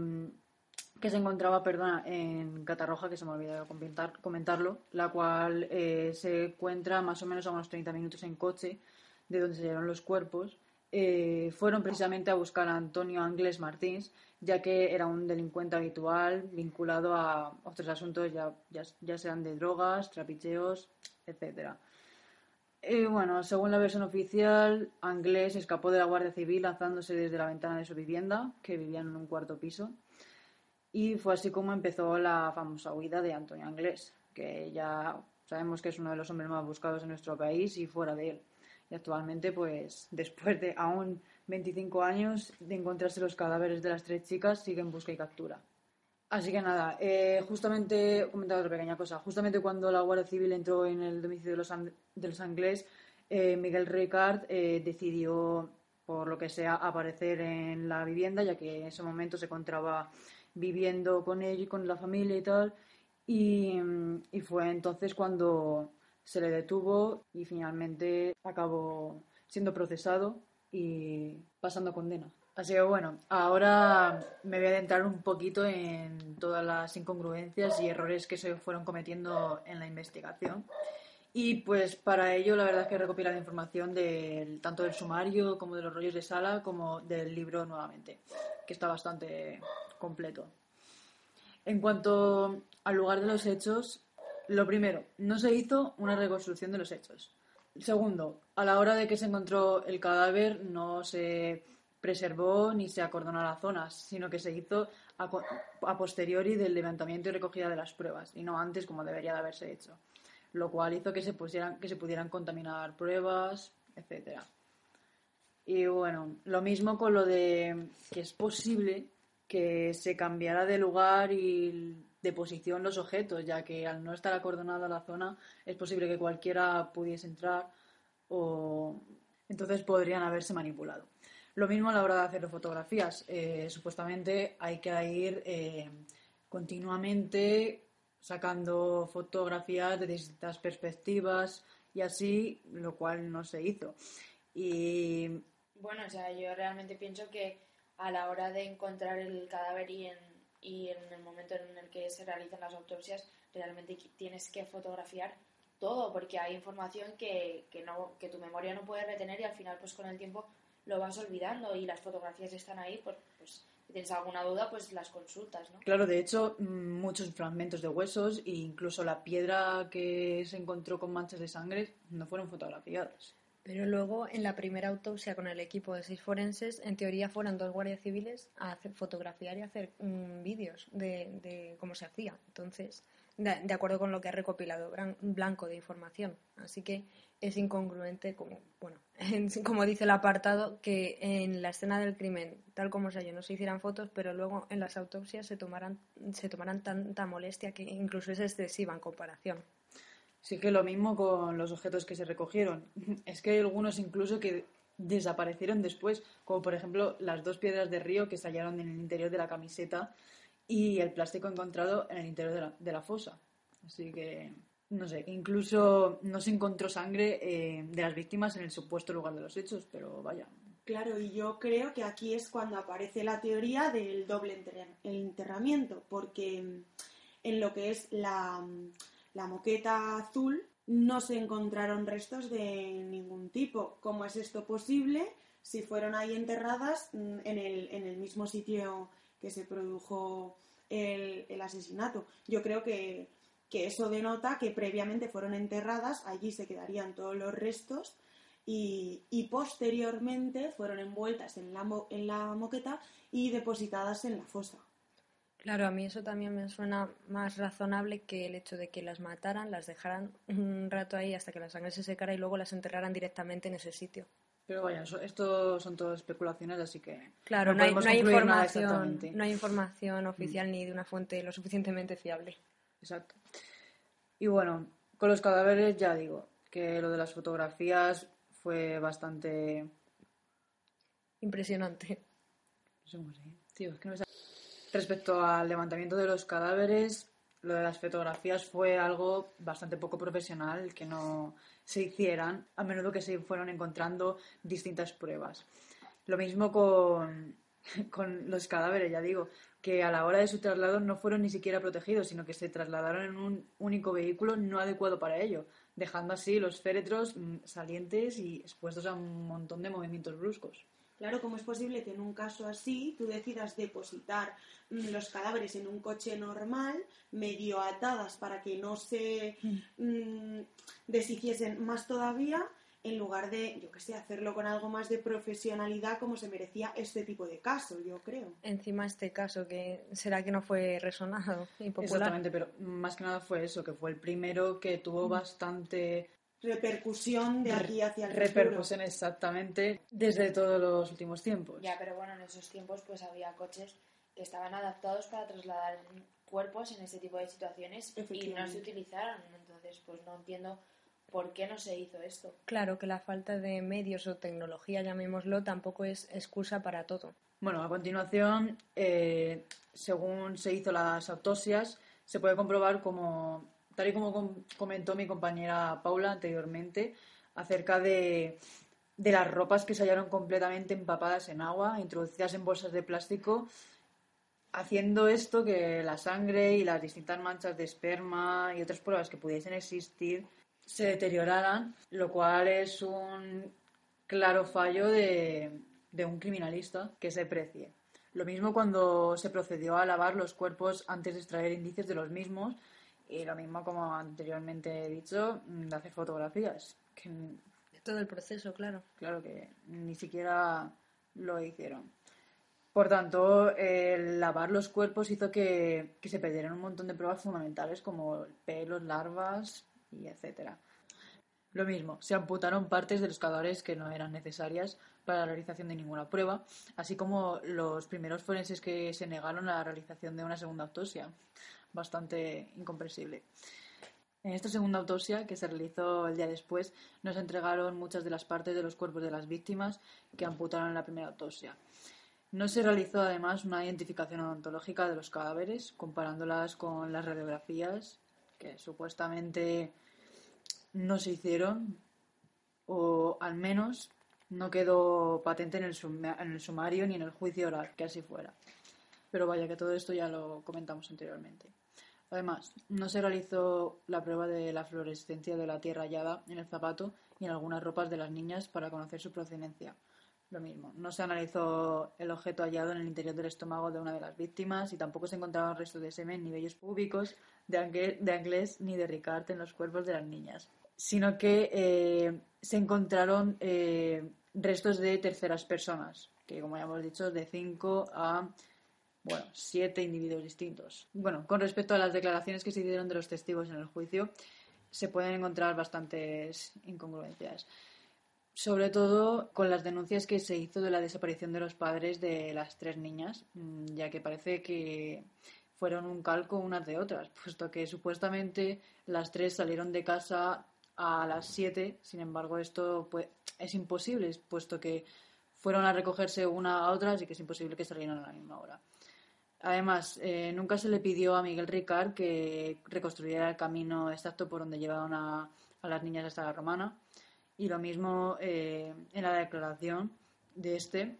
se encontraba, perdona, en Catarroja, que se me olvidó comentar, comentarlo, la cual se encuentra más o menos a unos 30 minutos en coche de donde se los cuerpos, eh, fueron precisamente a buscar a Antonio Anglés Martins, ya que era un delincuente habitual vinculado a otros asuntos, ya, ya, sean de drogas, trapicheos, etc. Y bueno, según la versión oficial, Anglés escapó de la Guardia Civil lanzándose desde la ventana de su vivienda, que vivía en un cuarto piso. Y fue así como empezó la famosa huida de Antonio Anglés, que ya sabemos que es uno de los hombres más buscados en nuestro país y fuera de él. Y actualmente, pues, después de aún 25 años de encontrarse los cadáveres de las tres chicas, sigue en busca y captura. Así que nada, eh, justamente, comentar otra pequeña cosa, justamente cuando la Guardia Civil entró en el domicilio de los, de los Anglés, eh, Miguel Ricard eh, decidió, por lo que sea, aparecer en la vivienda, ya que en ese momento se encontraba viviendo con ella y con la familia y tal, y, y fue entonces cuando se le detuvo y finalmente acabó siendo procesado y pasando condena. Así que bueno, ahora me voy a adentrar un poquito en todas las incongruencias y errores que se fueron cometiendo en la investigación. Y pues para ello la verdad es que he recopilado información del, tanto del sumario como de los rollos de sala como del libro nuevamente, que está bastante completo. En cuanto al lugar de los hechos, lo primero, no se hizo una reconstrucción de los hechos. Segundo, a la hora de que se encontró el cadáver no se preservó ni se acordonó la zona, sino que se hizo a, posteriori del levantamiento y recogida de las pruebas, y no antes como debería de haberse hecho. Lo cual hizo que se, pusieran, que se pudieran contaminar pruebas, etc. Y bueno, lo mismo con lo de que es posible que se cambiara de lugar y de posición los objetos, ya que al no estar acordonada la zona es posible que cualquiera pudiese entrar o entonces podrían haberse manipulado. Lo mismo a la hora de hacer fotografías. Eh, supuestamente hay que ir eh, continuamente sacando fotografías de distintas perspectivas y así, lo cual no se hizo. Y bueno, o sea, yo realmente pienso que a la hora de encontrar el cadáver y en y en el momento en el que se realizan las autopsias realmente tienes que fotografiar todo porque hay información que, que, no, que tu memoria no puede retener y al final pues con el tiempo lo vas olvidando y las fotografías están ahí pues, pues Si tienes alguna duda, pues las consultas, ¿no? Claro, de hecho, mm, muchos fragmentos de huesos e incluso la piedra que se encontró con manchas de sangre no fueron fotografiadas. Pero luego, en la primera autopsia con el equipo de seis forenses, en teoría fueron dos guardias civiles a fotografiar y hacer mm, vídeos de, de cómo se hacía. Entonces, de, acuerdo con lo que ha recopilado Blanco de información. Así que es incongruente, como, bueno, como dice el apartado, que en la escena del crimen, tal como se halló, no se hicieran fotos, pero luego en las autopsias se tomaran, se tomaran tanta molestia que incluso es excesiva en comparación. Sí que lo mismo con los objetos que se recogieron. Es que hay algunos incluso que desaparecieron después, como por ejemplo las dos piedras de río que se hallaron en el interior de la camiseta y el plástico encontrado en el interior de la, de la fosa. Así que, no sé, incluso no se encontró sangre eh, de las víctimas en el supuesto lugar de los hechos, pero vaya. Claro, y yo creo que aquí es cuando aparece la teoría del doble enterramiento, porque en lo que es la, la moqueta azul no se encontraron restos de ningún tipo. ¿Cómo es esto posible si fueron ahí enterradas mm, en el, en el mismo sitio que se produjo el, el asesinato? Yo creo que, que eso denota que previamente fueron enterradas, allí se quedarían todos los restos y, y posteriormente fueron envueltas en la, en la moqueta y depositadas en la fosa. Claro, a mí eso también me suena más razonable que el hecho de que las mataran, las dejaran un rato ahí hasta que la sangre se secara y luego las enterraran directamente en ese sitio. Pero vaya, eso- esto son todas especulaciones, así que Claro, no no, hay, no información. Mm. no hay información oficial ni de una fuente lo suficientemente fiable. Exacto. Y bueno, con los cadáveres ya digo que lo de las fotografías fue bastante... Impresionante. no sé cómo se dice. Tío, es que no me. Respecto al levantamiento de los cadáveres, lo de las fotografías fue algo bastante poco profesional que no se hicieran, a menudo que se fueron encontrando distintas pruebas. Lo mismo con, con los cadáveres, ya digo, que a la hora de su traslado no fueron ni siquiera protegidos, sino que se trasladaron en un único vehículo no adecuado para ello, dejando así los féretros mm, salientes y expuestos a un montón de movimientos bruscos. Claro, ¿cómo es posible que en un caso así tú decidas depositar mm, los cadáveres en un coche normal, medio atadas para que no se mm, deshiciesen más todavía, en lugar de, yo qué sé, hacerlo con algo más de profesionalidad como se merecía este tipo de caso, yo creo. Encima este caso, que será que no fue resonado y popular. Exactamente, pero más que nada fue eso, que fue el primero que tuvo bastante Repercusión de aquí hacia el repercusión exactamente desde todos los últimos tiempos. Ya, pero bueno, en esos tiempos pues había coches que estaban adaptados para trasladar cuerpos en ese tipo de situaciones y no se utilizaron. Entonces, pues no entiendo por qué no se hizo esto. Claro que la falta de medios o tecnología, llamémoslo, tampoco es excusa para todo. Bueno, a continuación, eh, según se hizo las autopsias, se puede comprobar como, tal y como com- comentó mi compañera Paula anteriormente, acerca de, las ropas que se hallaron completamente empapadas en agua, introducidas en bolsas de plástico, haciendo esto que la sangre y las distintas manchas de esperma y otras pruebas que pudiesen existir se deterioraran, lo cual es un claro fallo de un criminalista que se precie. Lo mismo cuando se procedió a lavar los cuerpos antes de extraer indicios de los mismos y lo mismo como anteriormente he dicho, mm, de hacer fotografías, que Todo el proceso, claro. claro que ni siquiera lo hicieron. Por tanto, el lavar los cuerpos hizo que, que se perdieran un montón de pruebas fundamentales como pelos, larvas y etcétera. Lo mismo, se amputaron partes de los cadáveres que no eran necesarias para la realización de ninguna prueba, así como los primeros forenses que se negaron a la realización de una segunda autopsia. Bastante incomprensible. En esta segunda autopsia, que se realizó el día después, nos entregaron muchas de las partes de los cuerpos de las víctimas que amputaron en la primera autopsia. No se realizó además una identificación odontológica de los cadáveres, comparándolas con las radiografías que supuestamente no se hicieron, o al menos no quedó patente en el, en el sumario ni en el juicio oral, que así fuera. Pero vaya que todo esto ya lo comentamos anteriormente. Además, no se realizó la prueba de la fluorescencia de la tierra hallada en el zapato y en algunas ropas de las niñas para conocer su procedencia, lo mismo. No se analizó el objeto hallado en el interior del estómago de una de las víctimas y tampoco se encontraron restos de semen ni vellos Anglés, de Anglés ni de Ricard en los cuerpos de las niñas, sino que eh, se encontraron eh, restos de terceras personas, que como ya hemos dicho, de 5 a bueno, siete individuos distintos. Bueno, con respecto a las declaraciones que se dieron de los testigos en el juicio, se pueden encontrar bastantes incongruencias sobre todo con las denuncias que se hizo de la desaparición de los padres de las tres niñas, mm, ya que parece que fueron un calco unas de otras, puesto que supuestamente las tres salieron de casa a las siete, sin embargo esto pues, es imposible, puesto que fueron a recogerse una a otra, así que es imposible que salieran a la misma hora. Además, eh, nunca se le pidió a Miguel Ricard que reconstruyera el camino exacto por donde llevaban a, las niñas hasta la romana, y lo mismo eh, en la declaración de este,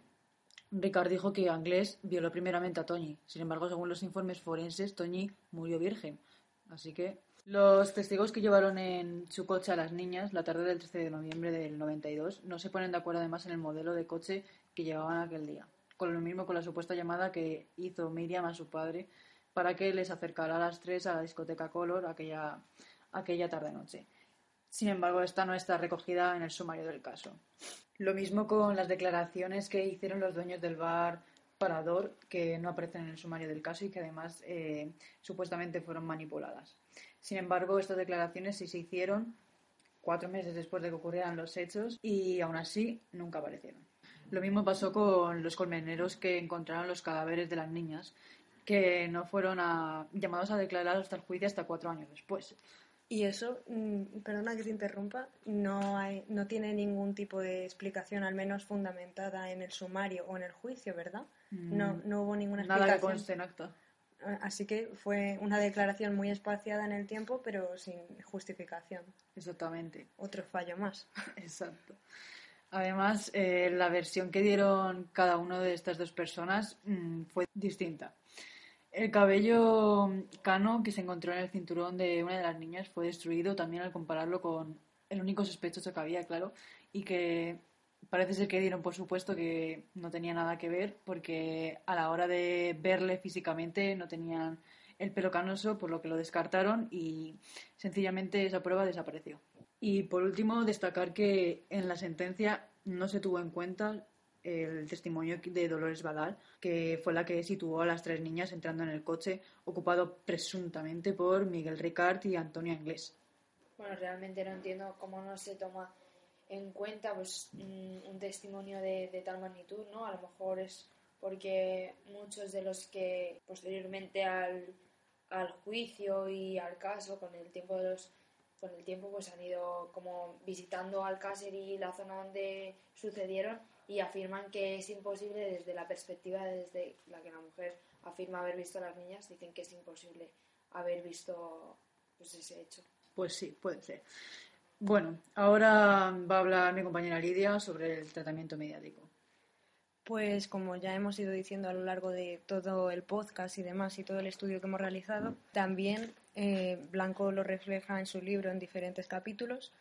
Ricard dijo que Anglés violó primeramente a Toñi. Sin embargo, según los informes forenses, Toñi murió virgen. Así que los testigos que llevaron en su coche a las niñas la tarde del 13 de noviembre del 92 no se ponen de acuerdo además en el modelo de coche que llevaban aquel día. Con lo mismo con la supuesta llamada que hizo Miriam a su padre para que les acercara a las tres a la discoteca Color aquella, aquella tarde-noche. Sin embargo, esta no está recogida en el sumario del caso. Lo mismo con las declaraciones que hicieron los dueños del bar Parador, que no aparecen en el sumario del caso y que además eh, supuestamente fueron manipuladas. Sin embargo, estas declaraciones sí se hicieron cuatro meses después de que ocurrieran los hechos y aún así nunca aparecieron. Lo mismo pasó con los colmeneros que encontraron los cadáveres de las niñas, que no fueron llamados a declarar hasta el juicio hasta cuatro años después. Y eso, mm, perdona que te interrumpa, no, hay, no tiene ningún tipo de explicación, al menos fundamentada en el sumario o en el juicio, ¿verdad? No, Mm, no hubo ninguna Nada que explicación. conste en acta. Ah, Así que fue una declaración muy espaciada en el tiempo, pero sin justificación. Exactamente. Otro fallo más. Exacto. Además, eh, la versión que dieron cada una de estas dos personas mm, fue distinta. El cabello cano que se encontró en el cinturón de una de las niñas fue destruido también al compararlo con el único sospechoso que había, claro, y que parece ser que dieron por supuesto que no tenía nada que ver porque a la hora de verle físicamente no tenían el pelo canoso, por lo que lo descartaron y sencillamente esa prueba desapareció. Y por último, destacar que en la sentencia no se tuvo en cuenta el testimonio de Dolores Badal, que fue la que situó a las tres niñas entrando en el coche ocupado presuntamente por Miguel Ricard y Antonio Anglés. Bueno, realmente no entiendo cómo no se toma en cuenta pues mm, un testimonio de, de tal magnitud, ¿no? A lo mejor es porque muchos de los que posteriormente al, al juicio y al caso, con el tiempo de los con el tiempo pues han ido como visitando Alcácer y la zona donde sucedieron y afirman que es imposible desde la perspectiva desde la que la mujer afirma haber visto a las niñas, dicen que es imposible haber visto pues ese hecho. Pues sí, puede ser. Bueno, ahora va a hablar mi compañera Lidia sobre el tratamiento mediático. Pues como ya hemos ido diciendo a lo largo de todo el podcast y demás y todo el estudio que hemos realizado, también eh, Blanco lo refleja en su libro en diferentes capítulos.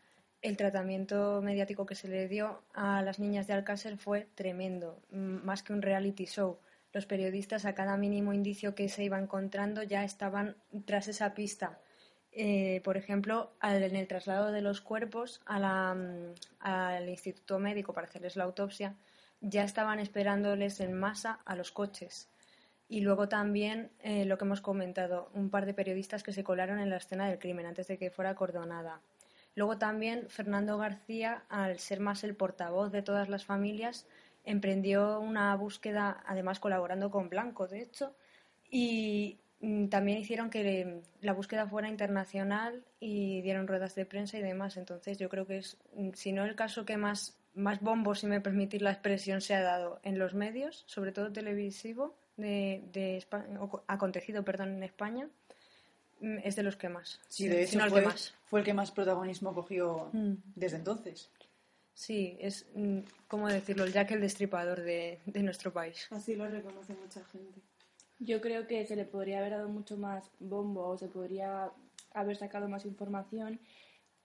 El tratamiento mediático que se le dio a las niñas de Alcácer fue tremendo, m- más que un reality show. Los periodistas a cada mínimo indicio que se iba encontrando ya estaban tras esa pista. Eh, por ejemplo, en el traslado de los cuerpos mm, al instituto médico para hacerles la autopsia, ya estaban esperándoles en masa a los coches. Y luego también eh, lo que hemos comentado, un par de periodistas que se colaron en la escena del crimen antes de que fuera acordonada. Luego también Fernando García, al ser más el portavoz de todas las familias, emprendió una búsqueda, además colaborando con Blanco, de hecho, y mm, también hicieron que la búsqueda fuera internacional y dieron ruedas de prensa y demás. Entonces yo creo que es, mm, si no el caso que más, más bombo, si me permitís la expresión, se ha dado en los medios, sobre todo televisivo, de, de Espa- o- acontecido perdón, en España, mm, es de los que más. Sí, de Si hecho no el fue, que más. fue el que más protagonismo cogió Mm. desde entonces. Sí, es, mm, ¿cómo decirlo? El Jack el Destripador de, de nuestro país. Así lo reconoce mucha gente. Yo creo que se le podría haber dado mucho más bombo o se podría haber sacado más información,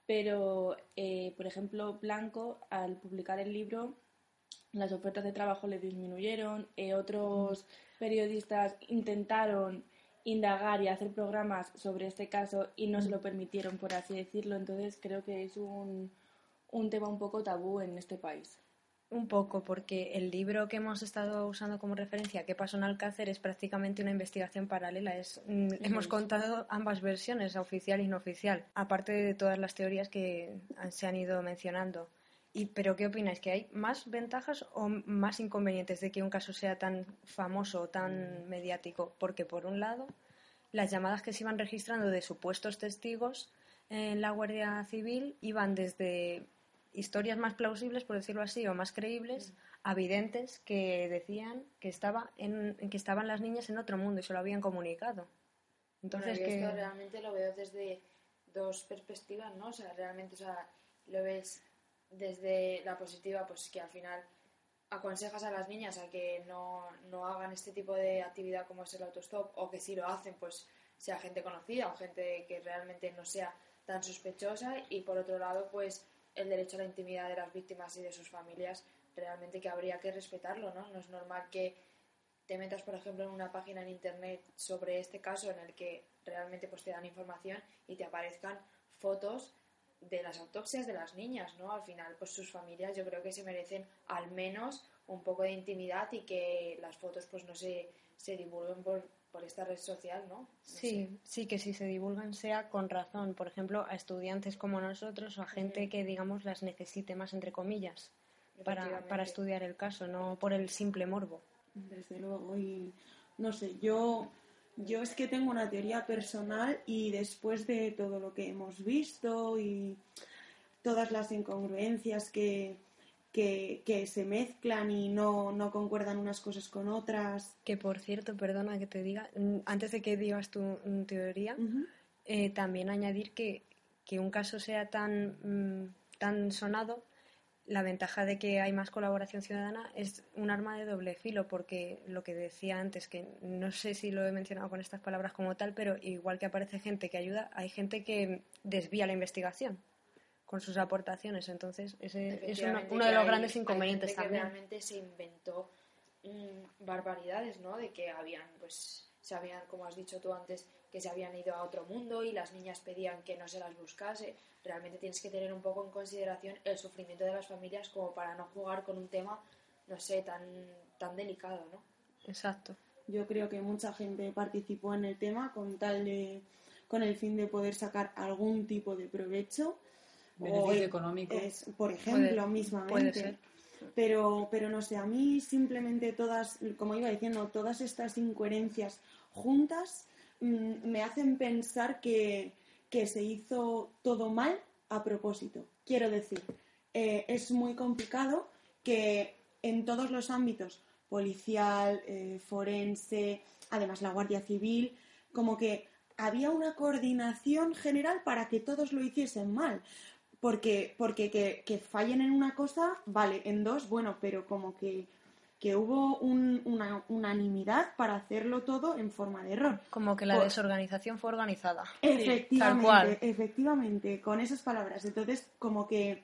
pero, eh, por ejemplo, Blanco, al publicar el libro, las ofertas de trabajo le disminuyeron, eh, otros periodistas intentaron indagar y hacer programas sobre este caso y no se lo permitieron, por así decirlo. Entonces creo que es un, un tema un poco tabú en este país. Un poco, porque el libro que hemos estado usando como referencia, ¿Qué pasó en Alcácer?, es prácticamente una investigación paralela. Es, mm, hemos contado ambas versiones, oficial y no oficial, aparte de todas las teorías que se han ido mencionando. Y, ¿Pero qué opináis? ¿Que hay más ventajas o más inconvenientes de que un caso sea tan famoso o tan mediático? Porque, por un lado, las llamadas que se iban registrando de supuestos testigos en la Guardia Civil iban desde historias más plausibles, por decirlo así, o más creíbles, evidentes que decían que, estaba en, que estaban las niñas en otro mundo y se lo habían comunicado. Entonces, que... esto realmente lo veo desde dos perspectivas, ¿no? O sea, realmente, o sea, lo ves desde la positiva, pues que al final aconsejas a las niñas a que no, no hagan este tipo de actividad como es el autostop, o que si lo hacen, pues sea gente conocida o gente que realmente no sea tan sospechosa, y por otro lado, pues el derecho a la intimidad de las víctimas y de sus familias realmente que habría que respetarlo, ¿no? No es normal que te metas, por ejemplo, en una página en internet sobre este caso en el que realmente pues te dan información y te aparezcan fotos de las autopsias de las niñas, ¿no? Al final, pues sus familias yo creo que se merecen al menos un poco de intimidad y que las fotos pues no se, se divulguen por, por esta red social, ¿no? sí, sí, que si se divulgan sea con razón, por ejemplo, a estudiantes como nosotros o a gente que, digamos, las necesite más, entre comillas, para, para estudiar el caso, no por el simple morbo. Desde luego, y no sé, yo, yo es que tengo una teoría personal y después de todo lo que hemos visto y todas las incongruencias que, que, se mezclan y no, no, concuerdan unas cosas con otras. Que por cierto, perdona que te diga, mm, antes de que digas tu mm, teoría, eh, también añadir que, que, un caso sea tan, mm, tan sonado, la ventaja de que hay más colaboración ciudadana es un arma de doble filo, porque lo que decía antes, que no sé si lo he mencionado con estas palabras como tal, pero igual que aparece gente que ayuda, hay gente que desvía la investigación con sus aportaciones. Entonces, ese es uno, de los grandes inconvenientes también. Que realmente se inventó mm, barbaridades, ¿no? De que habían, pues, se habían, como has dicho tú antes, que se habían ido a otro mundo y las niñas pedían que no se las buscase. Realmente tienes que tener un poco en consideración el sufrimiento de las familias como para no jugar con un tema, no sé, tan, tan delicado, ¿no? Exacto. Yo creo que mucha gente participó en el tema con tal de con el fin de poder sacar algún tipo de provecho Beneficio económico. por ejemplo, mismamente. Pero, pero no sé, a mí simplemente todas, como iba diciendo, todas estas incoherencias juntas me hacen pensar que, se hizo todo mal a propósito. Quiero decir, eh, es muy complicado que en todos los ámbitos, policial, eh, forense, además la Guardia Civil, como que había una coordinación general para que todos lo hiciesen mal porque, porque que, fallen en una cosa, vale, en dos, bueno, pero como que, hubo una unanimidad para hacerlo todo en forma de error. Como que la desorganización fue organizada. Efectivamente, efectivamente, con esas palabras. Entonces, como que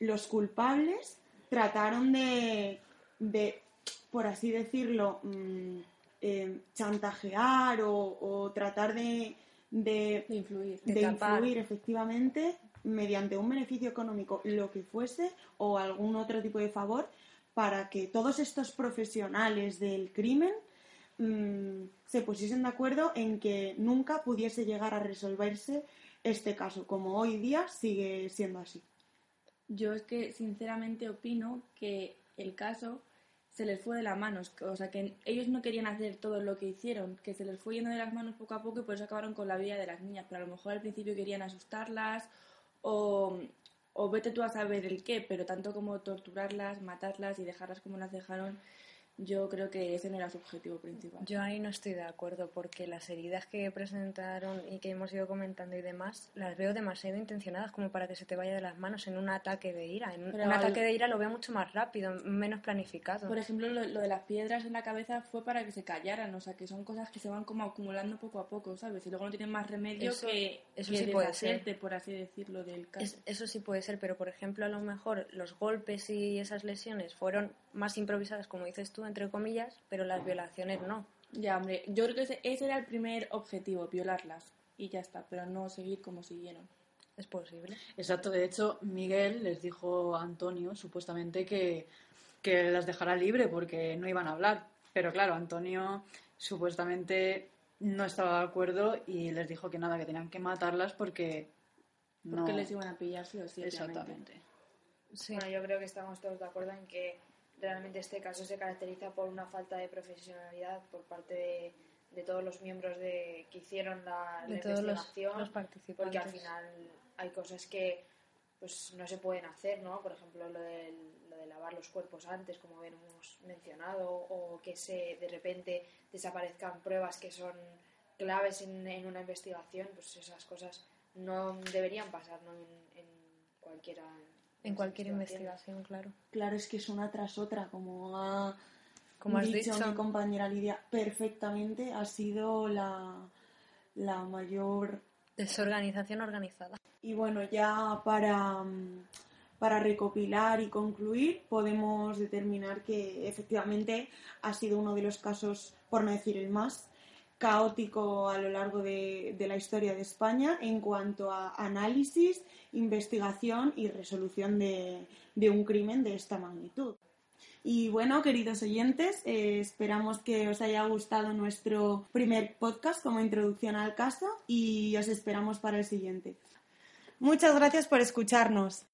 los culpables trataron de, de por así decirlo, mm, eh, chantajear o, tratar de, de, influir, de influir efectivamente mediante un beneficio económico, lo que fuese, o algún otro tipo de favor, para que todos estos profesionales del crimen mm, se pusiesen de acuerdo en que nunca pudiese llegar a resolverse este caso, como hoy día sigue siendo así. Yo es que sinceramente opino que el caso se les fue de las manos, o sea que ellos no querían hacer todo lo que hicieron, que se les fue yendo de las manos poco a poco y por eso acabaron con la vida de las niñas, pero a lo mejor al principio querían asustarlas o, o vete tú a saber el qué, pero tanto como torturarlas, matarlas y dejarlas como las dejaron, yo creo que ese no era su objetivo principal. Yo ahí no estoy de acuerdo porque las heridas que presentaron y que hemos ido comentando y demás las veo demasiado intencionadas como para que se te vaya de las manos en un ataque de ira. En un, Pero un al- ataque de ira lo veo mucho más rápido, menos planificado. Por ejemplo, lo, lo de las piedras en la cabeza fue para que se callaran, o sea, que son cosas que se van como acumulando poco a poco, ¿sabes? Y luego no tienen más remedio Eso- que, eso que sí puede ser. por así decirlo, del caso. Es- eso sí puede ser, pero por ejemplo, a lo mejor los golpes y esas lesiones fueron más improvisadas, como dices tú, entre comillas, pero las violaciones no. Ya, hombre, yo creo que ese, ese era el primer objetivo, violarlas. Y ya está, pero no seguir como siguieron. Es posible. Exacto, de hecho, Miguel les dijo a Antonio supuestamente que, que las dejara libre porque no iban a hablar. Pero claro, Antonio supuestamente no estaba de acuerdo y les dijo que nada, que tenían que matarlas porque no. Porque les iban a pillar, sí o sí. Exactamente. Sí. Bueno, yo creo que estamos todos de acuerdo en que realmente este caso se caracteriza por una falta de profesionalidad por parte de, de todos los miembros de, que hicieron la, todos investigación. los participantes. porque al final hay cosas que pues no se pueden hacer, ¿no? Por ejemplo, lo, del, lo de lavar los cuerpos antes, como hemos mencionado, o que se de repente desaparezcan pruebas que son claves en, en una investigación, pues esas cosas no deberían pasar, ¿no? En, en cualquiera en cualquier investigación, claro. Claro, es que es una tras otra, como ha Como has dicho, dicho. mi compañera Lidia perfectamente, ha sido la, la mayor Desorganización organizada. Y bueno, ya para, para recopilar y concluir, podemos determinar que efectivamente ha sido uno de los casos, por no decir el más, caótico a lo largo de, la historia de España en cuanto a análisis, investigación y resolución de, de un crimen de esta magnitud. Y bueno, queridos oyentes, eh, esperamos que os haya gustado nuestro primer podcast como introducción al caso y os esperamos para el siguiente. Muchas gracias por escucharnos.